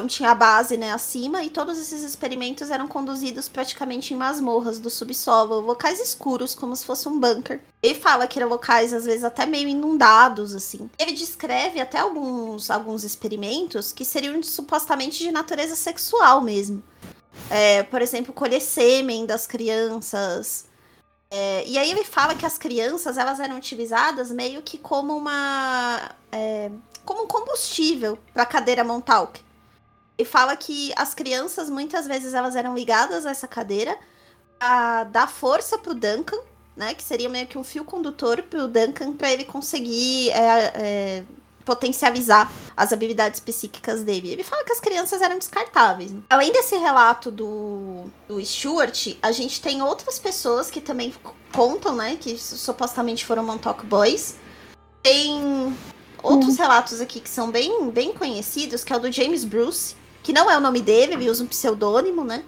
tinha a base, né, acima, e todos esses experimentos eram conduzidos praticamente em masmorras do subsolo, locais escuros, como se fosse um bunker. Ele fala que eram locais, às vezes, até meio inundados, assim. Ele descreve até alguns, alguns experimentos que seriam supostamente de natureza sexual mesmo. É, por exemplo, colher sêmen das crianças. É, e aí ele fala que as crianças elas eram utilizadas meio que como uma. É, como um combustível para a cadeira Montauk. E fala que as crianças, muitas vezes, elas eram ligadas a essa cadeira a dar força pro Duncan, né? Que seria meio que um fio condutor pro Duncan para ele conseguir é, é, potencializar as habilidades psíquicas dele. Ele fala que as crianças eram descartáveis. Além desse relato do, do Stuart, a gente tem outras pessoas que também contam, né? Que supostamente foram Montauk Boys. Tem outros hum. relatos aqui que são bem, bem conhecidos, que é o do James Bruce, que não é o nome dele, ele usa um pseudônimo, né?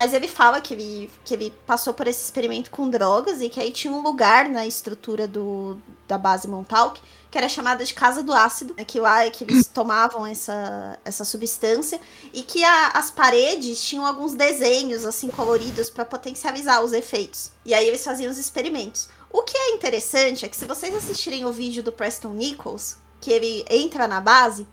Mas ele fala que ele, que ele passou por esse experimento com drogas e que aí tinha um lugar na estrutura do, da base Montauk que era chamada de Casa do Ácido, né, que lá é que eles tomavam essa, essa substância e que a, as paredes tinham alguns desenhos assim coloridos para potencializar os efeitos. E aí eles faziam os experimentos. O que é interessante é que se vocês assistirem o vídeo do Preston Nichols, que ele entra na base,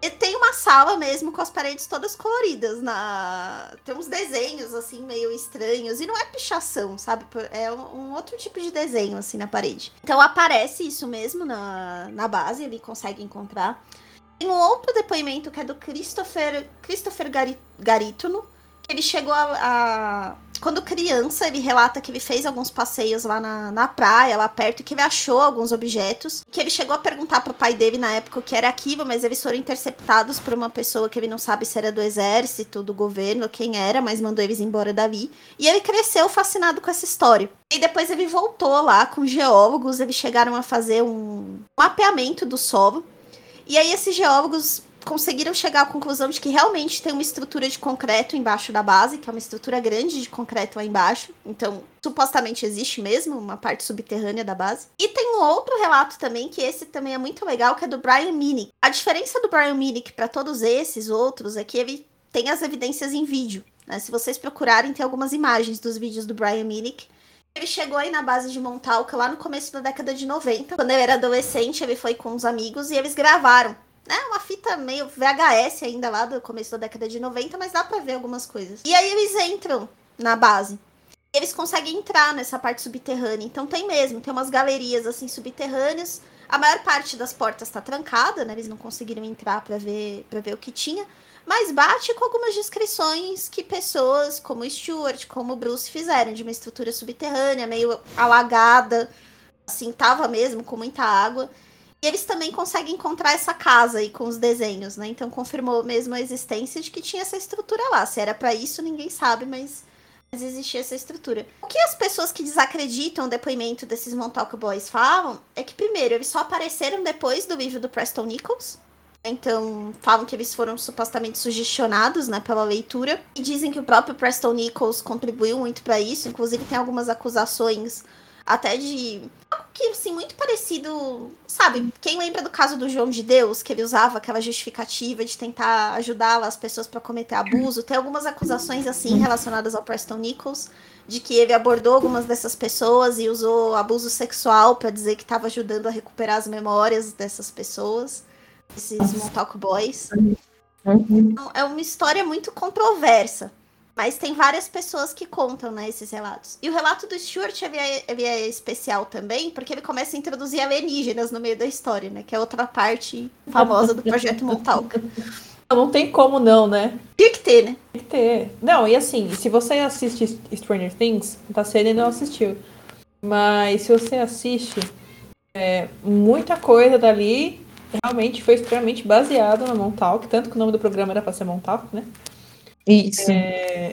e tem uma sala mesmo com as paredes todas coloridas. Na... Tem uns desenhos, assim, meio estranhos. E não é pichação, sabe? É um outro tipo de desenho, assim, na parede. Então aparece isso mesmo na, na base, ele consegue encontrar. Tem um outro depoimento que é do Christopher, Christopher Garítono, ele chegou a, a, Quando criança, ele relata que ele fez alguns passeios lá na, na praia, lá perto, e que ele achou alguns objetos. Que ele chegou a perguntar pro pai dele na época o que era aquilo, mas eles foram interceptados por uma pessoa que ele não sabe se era do exército, do governo, quem era, mas mandou eles embora dali. E ele cresceu fascinado com essa história. E depois ele voltou lá com geólogos, eles chegaram a fazer um mapeamento do solo. E aí esses geólogos conseguiram chegar à conclusão de que realmente tem uma estrutura de concreto embaixo da base, que é uma estrutura grande de concreto lá embaixo. Então, supostamente existe mesmo uma parte subterrânea da base. E tem um outro relato também, que esse também é muito legal, que é do Brian Minnick. A diferença do Brian Minnick para todos esses outros é que ele tem as evidências em vídeo. Né? Se vocês procurarem, tem algumas imagens dos vídeos do Brian Minnick. Ele chegou aí na base de Montauk lá no começo da década de 90. Quando ele era adolescente, ele foi com uns amigos e eles gravaram né, uma fita meio VHS ainda lá do começo da década de 90, mas dá pra ver algumas coisas. E aí eles entram na base. Eles conseguem entrar nessa parte subterrânea. Então tem mesmo, tem umas galerias assim subterrâneas. A maior parte das portas tá trancada, né? Eles não conseguiram entrar para ver para ver o que tinha. Mas bate com algumas descrições que pessoas como Stuart, como Bruce fizeram de uma estrutura subterrânea, meio alagada, assim, tava mesmo com muita água. E eles também conseguem encontrar essa casa aí com os desenhos, né? Então confirmou mesmo a existência de que tinha essa estrutura lá. Se era para isso, ninguém sabe, mas, mas existia essa estrutura. O que as pessoas que desacreditam o depoimento desses Montauk Boys falam é que, primeiro, eles só apareceram depois do livro do Preston Nichols. Então, falam que eles foram supostamente sugestionados, né, pela leitura. E dizem que o próprio Preston Nichols contribuiu muito para isso. Inclusive, tem algumas acusações até de que, assim, muito parecido. Sabe, quem lembra do caso do João de Deus, que ele usava aquela justificativa de tentar ajudar as pessoas para cometer abuso? Tem algumas acusações, assim, relacionadas ao Preston Nichols, de que ele abordou algumas dessas pessoas e usou abuso sexual para dizer que estava ajudando a recuperar as memórias dessas pessoas, esses Montauk Boys. Uhum. Então, é uma história muito controversa. Mas tem várias pessoas que contam, né, esses relatos. E o relato do Stuart ele é, ele é, especial também, porque ele começa a introduzir alienígenas no meio da história, né? Que é outra parte famosa do projeto Montauk. Não tem como não, né? Tem que ter, né? Tem que ter. Não, e assim, se você assiste Stranger Things, tá sendo e não assistiu. Mas se você assiste, É, muita coisa dali realmente foi extremamente baseada no Montauk, tanto que o nome do programa era para ser Montauk, né? Isso. É,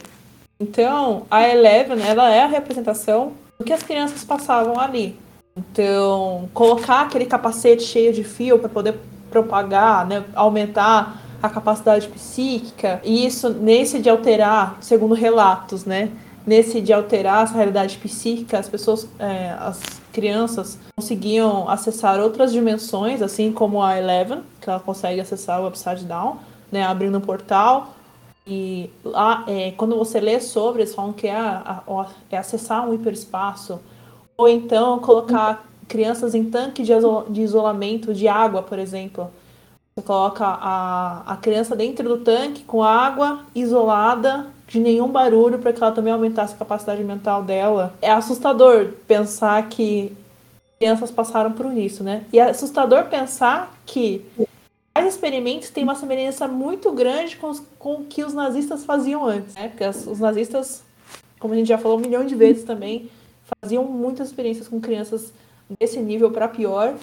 então, a Eleven, ela é a representação do que as crianças passavam ali. Então, colocar aquele capacete cheio de fio para poder propagar, né, aumentar a capacidade psíquica, e isso nesse de alterar, segundo relatos, né, nesse de alterar essa realidade psíquica, as pessoas, é, as crianças conseguiam acessar outras dimensões, assim como a Eleven, que ela consegue acessar o Upside Down, né, abrindo um portal. E lá, é, quando você lê sobre, eles falam que é, a, a, é acessar um hiperespaço, ou então colocar crianças em tanque de, de isolamento de água, por exemplo. Você coloca a, a criança dentro do tanque com água isolada de nenhum barulho para que ela também aumentasse a capacidade mental dela. É assustador pensar que crianças passaram por isso, né? E é assustador pensar que os experimentos têm uma semelhança muito grande com, os, com o que os nazistas faziam antes, né? Porque as, os nazistas, como a gente já falou um milhão de vezes também, faziam muitas experiências com crianças desse nível para pior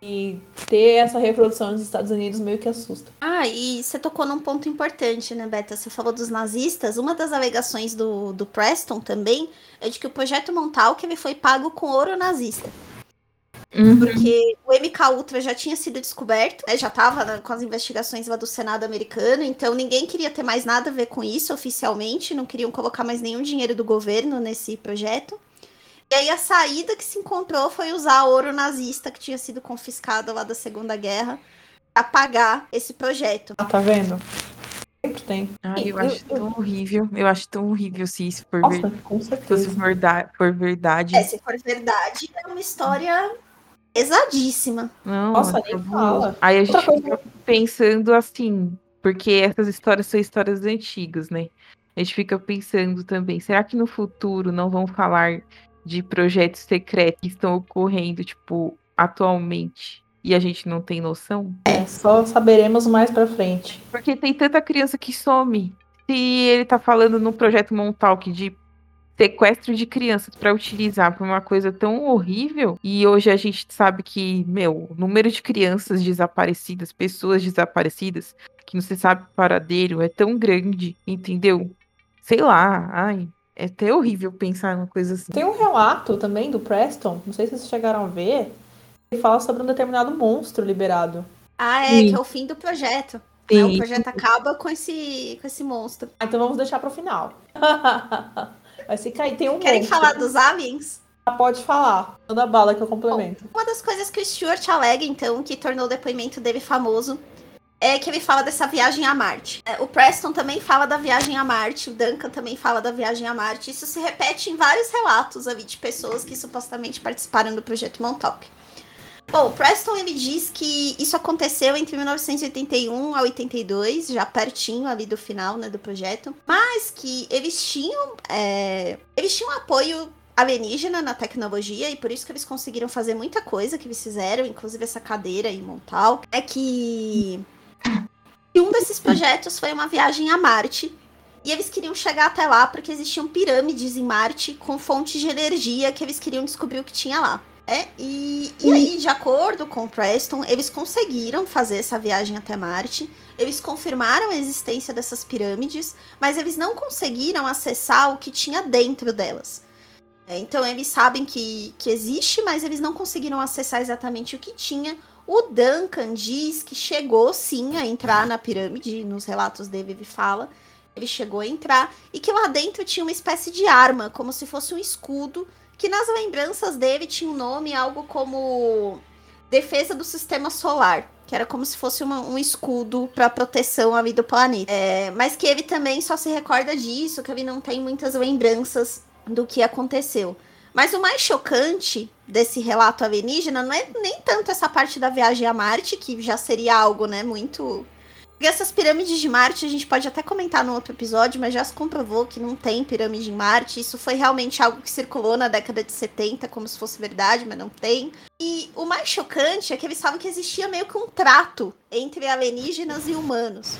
e ter essa reprodução nos Estados Unidos meio que assusta. Ah, e você tocou num ponto importante, né, Beta? Você falou dos nazistas. Uma das alegações do, do Preston também é de que o projeto Montauk ele foi pago com ouro nazista. Uhum. Porque o MK Ultra já tinha sido descoberto, né, já estava né, com as investigações lá do Senado americano, então ninguém queria ter mais nada a ver com isso oficialmente, não queriam colocar mais nenhum dinheiro do governo nesse projeto. E aí a saída que se encontrou foi usar ouro nazista que tinha sido confiscado lá da Segunda Guerra para pagar esse projeto. Ah, tá vendo? Tem. Ai, eu, eu acho eu, tão eu... horrível. Eu acho tão horrível se isso for, Nossa, ver... com certeza. for, da... for verdade. É, se for verdade, é uma história pesadíssima. Não, Nossa, nem fala. Aí a gente Outra fica coisa... pensando assim, porque essas histórias são histórias antigas, né? A gente fica pensando também, será que no futuro não vão falar de projetos secretos que estão ocorrendo, tipo, atualmente e a gente não tem noção? É, só saberemos mais pra frente. Porque tem tanta criança que some. Se ele tá falando no projeto Montauk de sequestro de crianças para utilizar para uma coisa tão horrível, e hoje a gente sabe que, meu, o número de crianças desaparecidas, pessoas desaparecidas, que não se sabe o paradeiro, é tão grande, entendeu? Sei lá, ai, é até horrível pensar numa coisa assim. Tem um relato também do Preston, não sei se vocês chegaram a ver, que fala sobre um determinado monstro liberado. Ah, é, Sim. que é o fim do projeto. Né? O projeto acaba com esse, com esse monstro. Ah, então vamos deixar para o final. Mas fica aí, tem um Querem monstro. falar dos aliens? Ah, pode falar. Toda bala que eu complemento. Bom, uma das coisas que o Stuart alega, então, que tornou o depoimento dele famoso, é que ele fala dessa viagem a Marte. É, o Preston também fala da viagem a Marte, o Duncan também fala da viagem a Marte. Isso se repete em vários relatos ali de pessoas que supostamente participaram do projeto Montauk. Bom, Preston ele diz que isso aconteceu entre 1981 a 82, já pertinho ali do final né, do projeto, mas que eles tinham, é, eles tinham apoio alienígena na tecnologia e por isso que eles conseguiram fazer muita coisa que eles fizeram, inclusive essa cadeira e Montal. É que um desses projetos foi uma viagem a Marte. E eles queriam chegar até lá porque existiam pirâmides em Marte com fontes de energia que eles queriam descobrir o que tinha lá. É, e, e aí, de acordo com o Preston, eles conseguiram fazer essa viagem até Marte. Eles confirmaram a existência dessas pirâmides, mas eles não conseguiram acessar o que tinha dentro delas. É, então eles sabem que, que existe, mas eles não conseguiram acessar exatamente o que tinha, o Duncan diz que chegou sim a entrar na pirâmide, nos relatos dele ele fala. Ele chegou a entrar e que lá dentro tinha uma espécie de arma, como se fosse um escudo, que nas lembranças dele tinha um nome, algo como Defesa do Sistema Solar, que era como se fosse uma, um escudo para proteção ali do planeta. É, mas que ele também só se recorda disso, que ele não tem muitas lembranças do que aconteceu. Mas o mais chocante desse relato alienígena não é nem tanto essa parte da viagem a Marte, que já seria algo, né, muito. Porque essas pirâmides de Marte a gente pode até comentar no outro episódio, mas já se comprovou que não tem pirâmide em Marte. Isso foi realmente algo que circulou na década de 70, como se fosse verdade, mas não tem. E o mais chocante é que eles falam que existia meio que um trato entre alienígenas e humanos.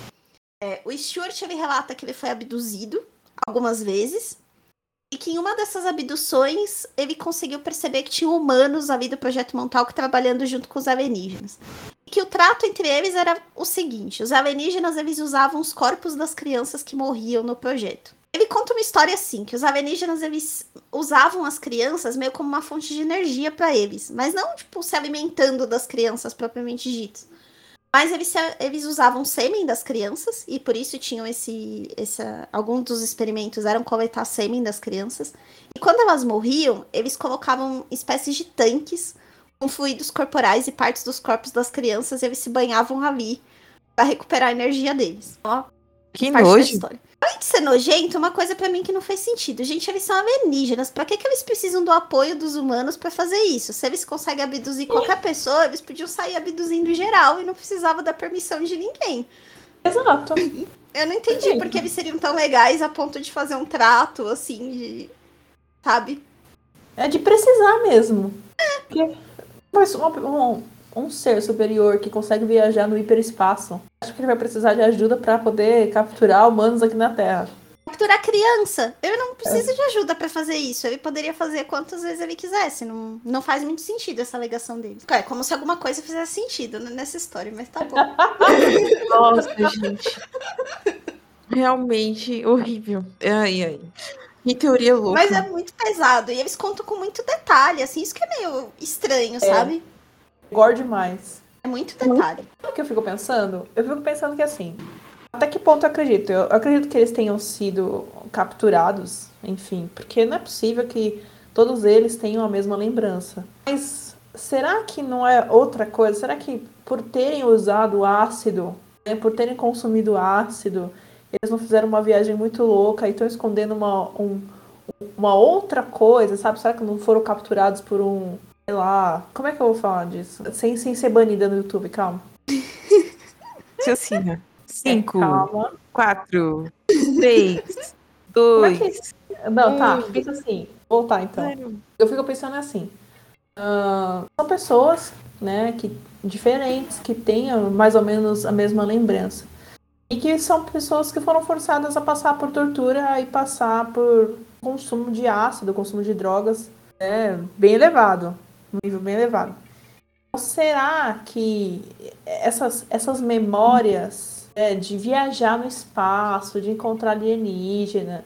É, o Stuart ele relata que ele foi abduzido algumas vezes E que em uma dessas abduções ele conseguiu perceber que tinha humanos ali do Projeto Montauk trabalhando junto com os alienígenas. E que o trato entre eles era o seguinte: os alienígenas eles usavam os corpos das crianças que morriam no projeto. Ele conta uma história assim, que os alienígenas eles usavam as crianças meio como uma fonte de energia para eles, mas não tipo se alimentando das crianças propriamente ditas. Mas eles, eles usavam sêmen das crianças e por isso tinham esse, esse. Alguns dos experimentos eram coletar sêmen das crianças. E quando elas morriam, eles colocavam espécies de tanques com fluidos corporais e partes dos corpos das crianças e eles se banhavam ali para recuperar a energia deles. Ó, que nojo. Além de ser nojento, uma coisa para mim que não faz sentido. Gente, eles são alienígenas. Pra que, que eles precisam do apoio dos humanos para fazer isso? Se eles conseguem abduzir qualquer pessoa, eles podiam sair abduzindo geral e não precisava da permissão de ninguém. Exato. Eu não entendi Sim. porque eles seriam tão legais a ponto de fazer um trato, assim, de. Sabe? É de precisar mesmo. É. Porque, mas um, um, um ser superior que consegue viajar no hiperespaço. Acho que ele vai precisar de ajuda para poder capturar humanos aqui na Terra. Capturar criança. Ele não precisa é. de ajuda para fazer isso. Ele poderia fazer quantas vezes ele quisesse. Não, não faz muito sentido essa alegação dele. É como se alguma coisa fizesse sentido nessa história, mas tá bom. Nossa, gente. Realmente horrível. Ai, ai. Que teoria louca. Mas é muito pesado. E eles contam com muito detalhe, assim. Isso que é meio estranho, é. sabe? Gore demais. É muito detalhe. O que eu fico pensando? Eu fico pensando que assim, até que ponto eu acredito? Eu acredito que eles tenham sido capturados, enfim, porque não é possível que todos eles tenham a mesma lembrança. Mas será que não é outra coisa? Será que por terem usado ácido, né, por terem consumido ácido, eles não fizeram uma viagem muito louca e estão escondendo uma, um, uma outra coisa, sabe? Será que não foram capturados por um sei lá. Como é que eu vou falar disso? Sem, sem ser banida no YouTube, calma. Raciocina. Cinco, é, quatro, três, dois. É Não, tá. Pensa assim. Voltar então. Eu fico pensando assim. Uh, são pessoas, né, que diferentes, que têm mais ou menos a mesma lembrança. E que são pessoas que foram forçadas a passar por tortura e passar por consumo de ácido, consumo de drogas é, bem elevado um nível bem elevado. Então, será que essas, essas memórias é, de viajar no espaço, de encontrar alienígena,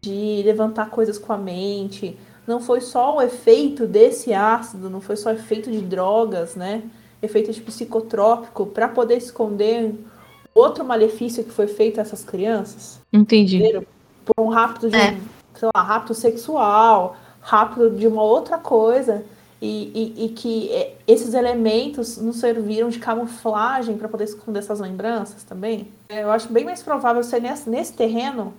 de levantar coisas com a mente, não foi só o efeito desse ácido, não foi só o efeito de drogas, né? Efeito de psicotrópico para poder esconder outro malefício que foi feito a essas crianças? Entendi. Por um rapto de, é. sei lá, rapto sexual, rapto de uma outra coisa e, e, e, que é, esses elementos nos serviram de camuflagem para poder esconder essas lembranças também. É, eu acho bem mais provável ser nesse, nesse terreno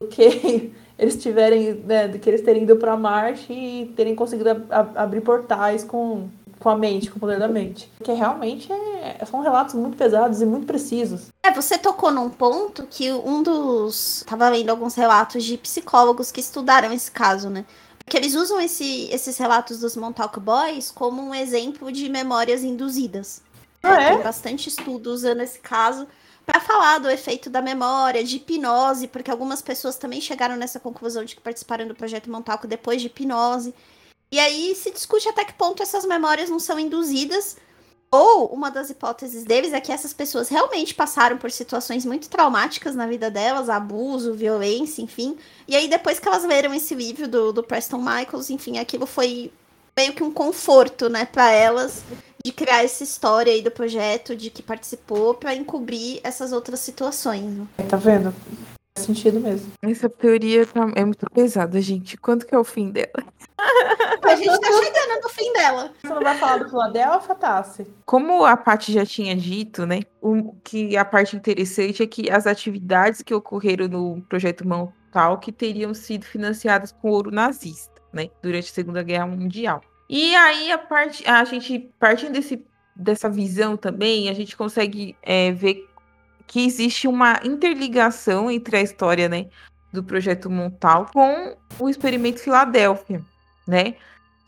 do que eles tiverem, né, do que eles terem ido para Marte e terem conseguido ab abrir portais com, com a mente, com o poder da mente. Porque realmente é, são relatos muito pesados e muito precisos. É, você tocou num ponto que um dos. Tava lendo alguns relatos de psicólogos que estudaram esse caso, né? Que eles usam esse, esses relatos dos Montauk Boys como um exemplo de memórias induzidas. Ah, é? Tem bastante estudo usando esse caso para falar do efeito da memória, de hipnose, porque algumas pessoas também chegaram nessa conclusão de que participaram do projeto Montauk depois de hipnose. E aí se discute até que ponto essas memórias não são induzidas ou uma das hipóteses deles é que essas pessoas realmente passaram por situações muito traumáticas na vida delas, abuso, violência, enfim. E aí, depois que elas leram esse livro do, do Preston Michaels, enfim, aquilo foi meio que um conforto, né, para elas de criar essa história aí do projeto, de que participou, para encobrir essas outras situações. Né? Tá vendo? Sentido mesmo. Essa teoria tá, é muito pesada, gente. Quando que é o fim dela? A gente tá chegando no fim dela. Você não vai falar do Philadelphia, Tassi? Como a Paty já tinha dito, né? O que a parte interessante é que as atividades que ocorreram no projeto Montauk teriam sido financiadas com ouro nazista, né? Durante a Segunda Guerra Mundial. E aí a parte, a gente partindo desse, dessa visão também, a gente consegue é, ver que existe uma interligação entre a história, né, do projeto Montauk com o experimento Filadélfia né?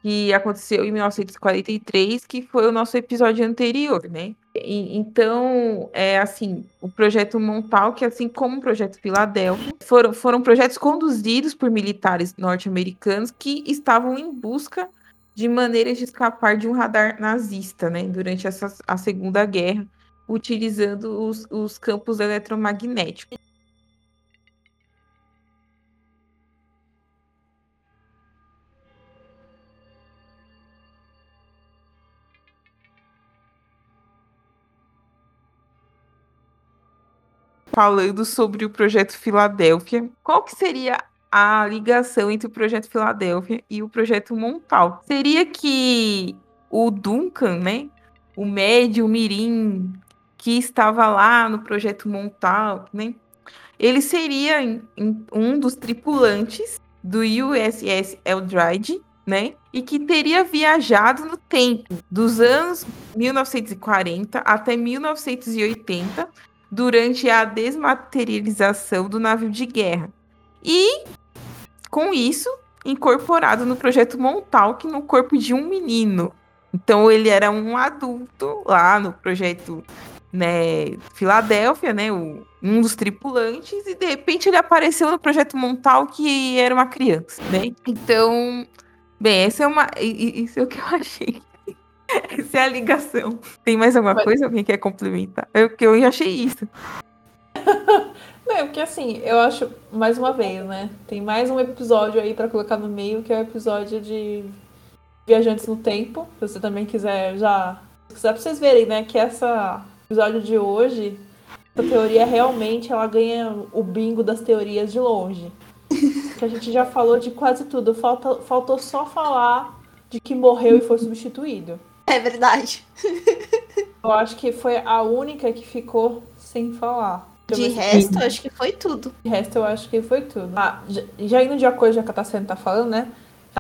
Que aconteceu em 1943, que foi o nosso episódio anterior, né? E- então, é assim, o projeto Montauk, assim como o projeto Filadélfia, foram, foram projetos conduzidos por militares norte-americanos que estavam em busca de maneiras de escapar de um radar nazista, né, durante essa, a Segunda Guerra, utilizando os, os campos eletromagnéticos. falando sobre o projeto Filadélfia. Qual que seria a ligação entre o projeto Filadélfia e o projeto Montal? Seria que o Duncan, né, o médio Mirim que estava lá no projeto Montal, né, ele seria um dos tripulantes do USS Eldridge, né, e que teria viajado no tempo dos anos 1940 até 1980 durante a desmaterialização do navio de guerra. E, com isso, incorporado no projeto Montauk no corpo de um menino. Então, ele era um adulto lá no projeto né, Filadélfia, né, o- um dos tripulantes, e de repente ele apareceu no projeto Montauk e era uma criança, né? Então, bem, essa é uma. Isso é o que eu achei. Essa é a ligação. Tem mais alguma Mas- coisa? Alguém quer complementar? Eu, que eu achei isso. Não, é porque assim, eu acho, mais uma vez, né? Tem mais um episódio aí pra colocar no meio, que é o episódio de Viajantes no Tempo. Se você também quiser já. Se quiser pra vocês verem, né? Que essa episódio de hoje, essa teoria realmente ela ganha o bingo das teorias de longe. Que a gente já falou de quase tudo. Falta, faltou só falar de que morreu e foi substituído. É verdade. Eu acho que foi a única que ficou sem falar. Eu De ver se- resto, acho que foi tudo. De resto, eu acho que foi tudo. Ah, já, já indo de acordo com o que a Tassiana tá falando, né?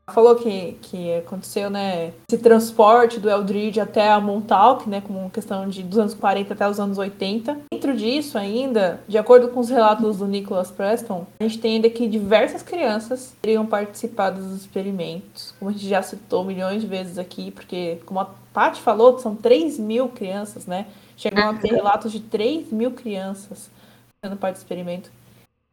Ela falou que, que aconteceu, né? Esse transporte do Eldridge até a Montauk, né? Como questão de dos anos 40 até os anos 80. Dentro disso, ainda, de acordo com os relatos do Nicholas Preston, a gente tem ainda que diversas crianças teriam participado dos experimentos. Como a gente já citou milhões de vezes aqui, porque, como a Paty falou, são 3 mil crianças, né? Chegaram a ter relatos de 3 mil crianças sendo parte do experimento.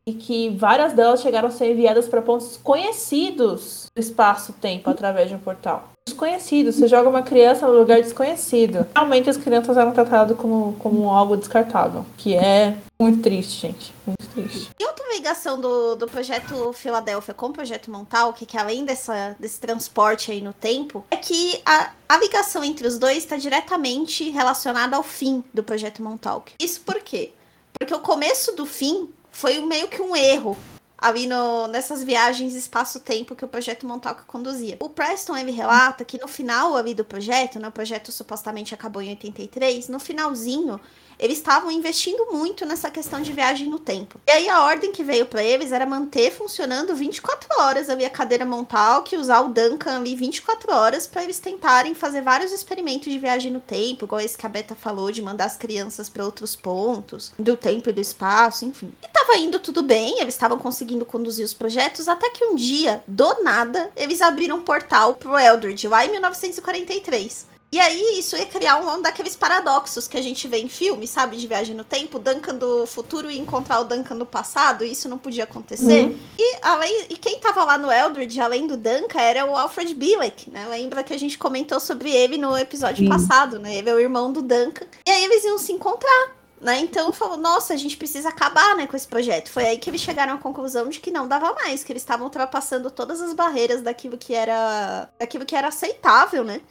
E que várias delas chegaram a ser enviadas para pontos conhecidos do espaço-tempo através de um portal. Desconhecido, você joga uma criança no lugar desconhecido. Realmente as crianças eram tratadas como, como algo descartável. Que é muito triste, gente. Muito triste. E outra ligação do, do projeto Filadélfia com o projeto Montauk, que além dessa, desse transporte aí no tempo, é que a, a ligação entre os dois está diretamente relacionada ao fim do projeto Montauk. Isso por quê? Porque o começo do fim foi meio que um erro ali no, nessas viagens espaço-tempo que o projeto Montauk conduzia. O Preston ele relata que no final ali do projeto, né, o projeto supostamente acabou em 83, no finalzinho eles estavam investindo muito nessa questão de viagem no tempo. E aí a ordem que veio para eles era manter funcionando 24 horas ali a cadeira Montauk, usar o Duncan ali 24 horas para eles tentarem fazer vários experimentos de viagem no tempo, igual esse que a Beta falou de mandar as crianças para outros pontos do tempo e do espaço, enfim. E tava indo tudo bem, eles estavam conseguindo conduzir os projetos até que um dia, do nada, eles abriram um portal pro Eldridge lá em 1943. E aí, isso ia criar um daqueles paradoxos que a gente vê em filme, sabe? De viagem no tempo. Duncan do futuro ia encontrar o Duncan do passado, e isso não podia acontecer. Uhum. E, além, e quem tava lá no Eldridge, além do Duncan, era o Alfred Bielek, né? Lembra que a gente comentou sobre ele no episódio Sim. passado, né? Ele é o irmão do Duncan. E aí eles iam se encontrar. Né? Então falou, nossa, a gente precisa acabar né, com esse projeto. Foi aí que eles chegaram à conclusão de que não dava mais, que eles estavam ultrapassando todas as barreiras daquilo que era daquilo que era aceitável, né?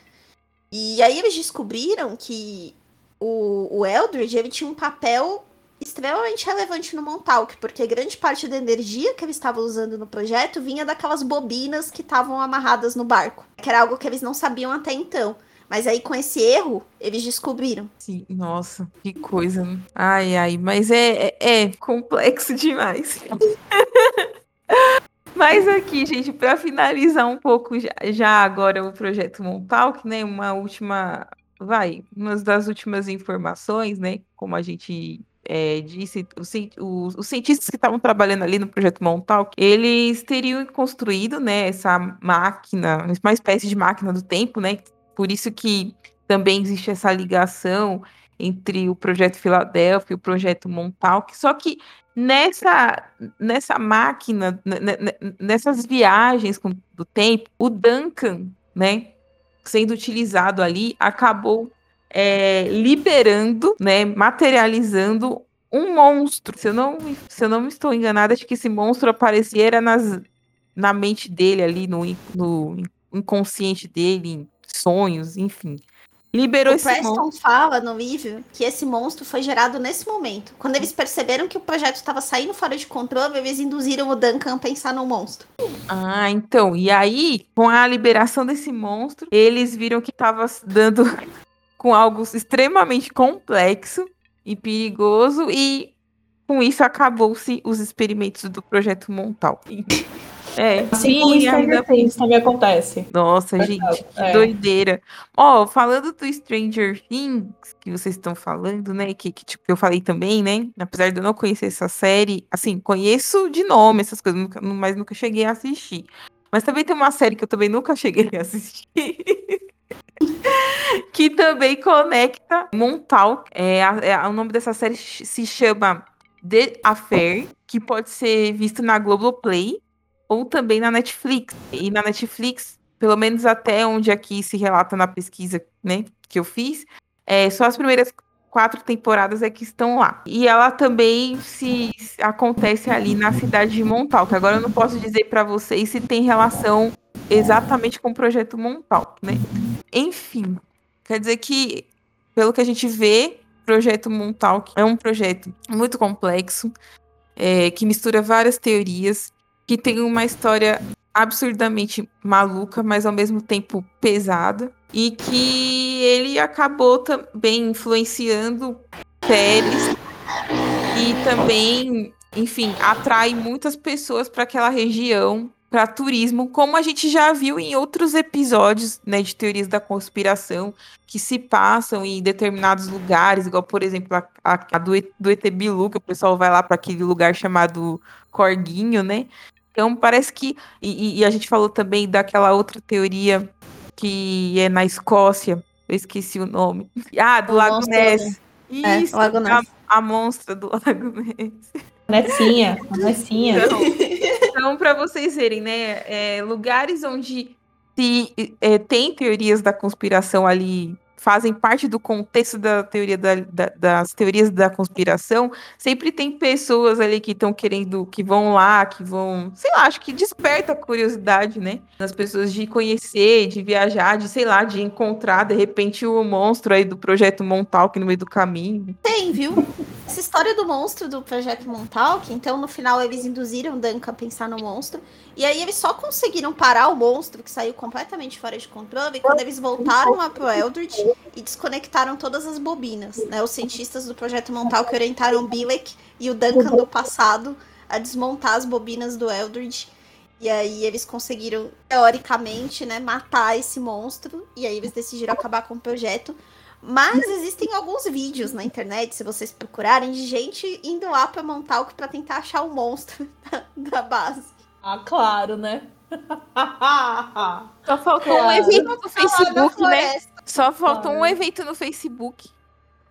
E aí eles descobriram que o, o Eldridge ele tinha um papel extremamente relevante no Montauk, porque grande parte da energia que eles estavam usando no projeto vinha daquelas bobinas que estavam amarradas no barco, que era algo que eles não sabiam até então. Mas aí, com esse erro, eles descobriram. Sim, nossa, que coisa. né? Ai, ai, mas é, é, é complexo demais. Mas aqui, gente, para finalizar um pouco já, já agora o projeto Montauk, né? Uma última, vai, uma das últimas informações, né? Como a gente é, disse, os, os cientistas que estavam trabalhando ali no projeto Montauk, eles teriam construído, né? Essa máquina, uma espécie de máquina do tempo, né? Por isso que também existe essa ligação entre o projeto Filadélfia e o projeto Montauk. Só que nessa, nessa máquina, nessas viagens do tempo, o Duncan, né, sendo utilizado ali, acabou é, liberando, né, materializando um monstro. Se eu não, se eu não me estou enganada, acho que esse monstro aparecia era nas, na mente dele ali, no, no inconsciente dele, em sonhos, enfim. Liberou o esse Preston monstro. fala no livro que esse monstro foi gerado nesse momento. Quando eles perceberam que o projeto estava saindo fora de controle, eles induziram o Duncan a pensar no monstro. Ah, então. E aí, com a liberação desse monstro, eles viram que estava dando com algo extremamente complexo e perigoso e com isso acabou-se os experimentos do projeto Montal. É, sim, isso ainda Things também acontece. Nossa, é gente, que é. doideira. Ó, oh, falando do Stranger Things que vocês estão falando, né, que, que tipo, eu falei também, né, apesar de eu não conhecer essa série, assim, conheço de nome essas coisas, nunca, mas nunca cheguei a assistir. Mas também tem uma série que eu também nunca cheguei a assistir. que também conecta Montal. É, é, o nome dessa série se chama The Affair, que pode ser visto na Globoplay ou também na Netflix. E na Netflix, pelo menos até onde aqui se relata na pesquisa né, que eu fiz, é, só as primeiras quatro temporadas é que estão lá. E ela também se acontece ali na cidade de Montal, agora eu não posso dizer para vocês se tem relação exatamente com o projeto Montal, né? Enfim, quer dizer que pelo que a gente vê, o projeto Montal é um projeto muito complexo, é, que mistura várias teorias que tem uma história absurdamente maluca, mas ao mesmo tempo pesada, e que ele acabou também influenciando séries e também, enfim, atrai muitas pessoas para aquela região para turismo, como a gente já viu em outros episódios né, de teorias da conspiração que se passam em determinados lugares, igual, por exemplo, a, a, do, do ET Bilu, que o pessoal vai lá para aquele lugar chamado Corguinho, né? Então parece que. E, e, a gente falou também daquela outra teoria que é na Escócia. Eu esqueci o nome. Ah, do o Lago Ness. É, Isso, é, Lago Ness. A, a, monstra do Lago Ness. Nessinha, Nessinha. Então, então para vocês verem, né? É, lugares onde se é, tem teorias da conspiração ali fazem parte do contexto da teoria da, da, das teorias da conspiração, sempre tem pessoas ali que estão querendo, que vão lá, que vão, sei lá, acho que desperta a curiosidade, né? Das pessoas de conhecer, de viajar, de, sei lá, de encontrar, de repente, o monstro aí do projeto Montauk no meio do caminho. Tem, viu? Essa história do monstro do projeto Montauk, então no final eles induziram Duncan a pensar no monstro. E aí eles só conseguiram parar o monstro, que saiu completamente fora de controle, quando eles voltaram lá pro Eldritch e desconectaram todas as bobinas. Né? Os cientistas do Projeto Montal que orientaram Bilek e o Duncan do passado a desmontar as bobinas do Eldritch. E aí eles conseguiram, teoricamente, né, matar esse monstro. E aí eles decidiram acabar com o projeto. Mas existem alguns vídeos na internet, se vocês procurarem, de gente indo lá pra Montauk para tentar achar o monstro da, da base. Ah, claro, né? Só faltou claro. um evento no Facebook, né? Só faltou claro. um evento no Facebook.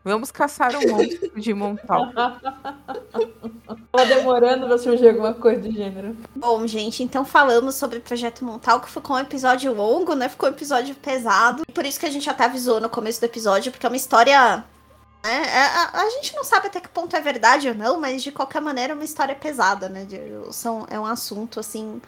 Vamos caçar um monstro de Montal. Tava demorando pra surgir alguma coisa do gênero. Bom, gente, então falamos sobre o Projeto Montal, que ficou um episódio longo, né? Ficou um episódio pesado. Por isso que a gente até avisou no começo do episódio, porque é uma história é, é, a, a, gente não sabe até que ponto é verdade ou não, mas de qualquer maneira é uma história pesada, né? De, são, é um assunto, assim,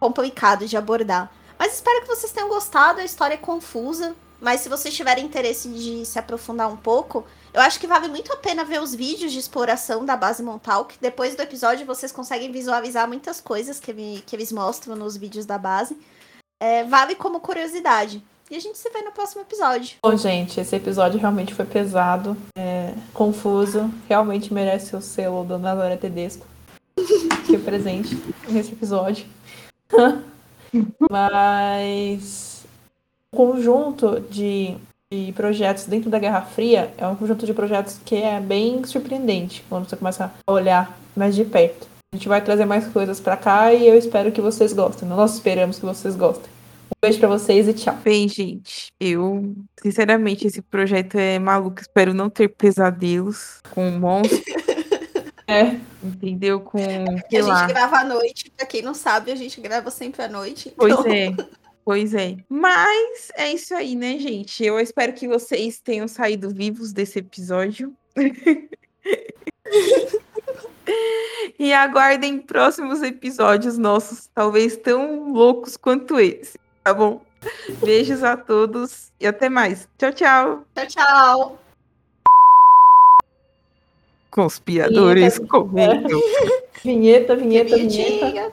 complicado de abordar. Mas espero que vocês tenham gostado, a história é confusa, mas se vocês tiverem interesse de se aprofundar um pouco, eu acho que vale muito a pena ver os vídeos de exploração da base Montauk. Depois do episódio, vocês conseguem visualizar muitas coisas que, me, que eles mostram nos vídeos da base. É, vale como curiosidade. E a gente se vê no próximo episódio. Bom, gente, esse episódio realmente foi pesado, é, confuso. Realmente merece o selo do Nazaré Tedesco. que é presente nesse episódio. Mas conjunto de, de projetos dentro da Guerra Fria é um conjunto de projetos que é bem surpreendente quando você começa a olhar mais de perto. A gente vai trazer mais coisas para cá e eu espero que vocês gostem. Nós esperamos que vocês gostem. beijo pra vocês e tchau. Bem, gente, eu, sinceramente, esse projeto é maluco. Espero não ter pesadelos com monstros. É. Entendeu? Com. Porque Sei a gente lá. grava à noite, pra quem não sabe, a gente grava sempre à noite. Pois então- é. Pois é. Mas é isso aí, né, gente? Eu espero que vocês tenham saído vivos desse episódio. e aguardem próximos episódios nossos, talvez tão loucos quanto esse, tá bom? Beijos a todos e até mais. Tchau, tchau. Tchau, tchau. Conspiradores Vinheta. comentam. Vinheta, vinheta, vinheta. Vinhetinha.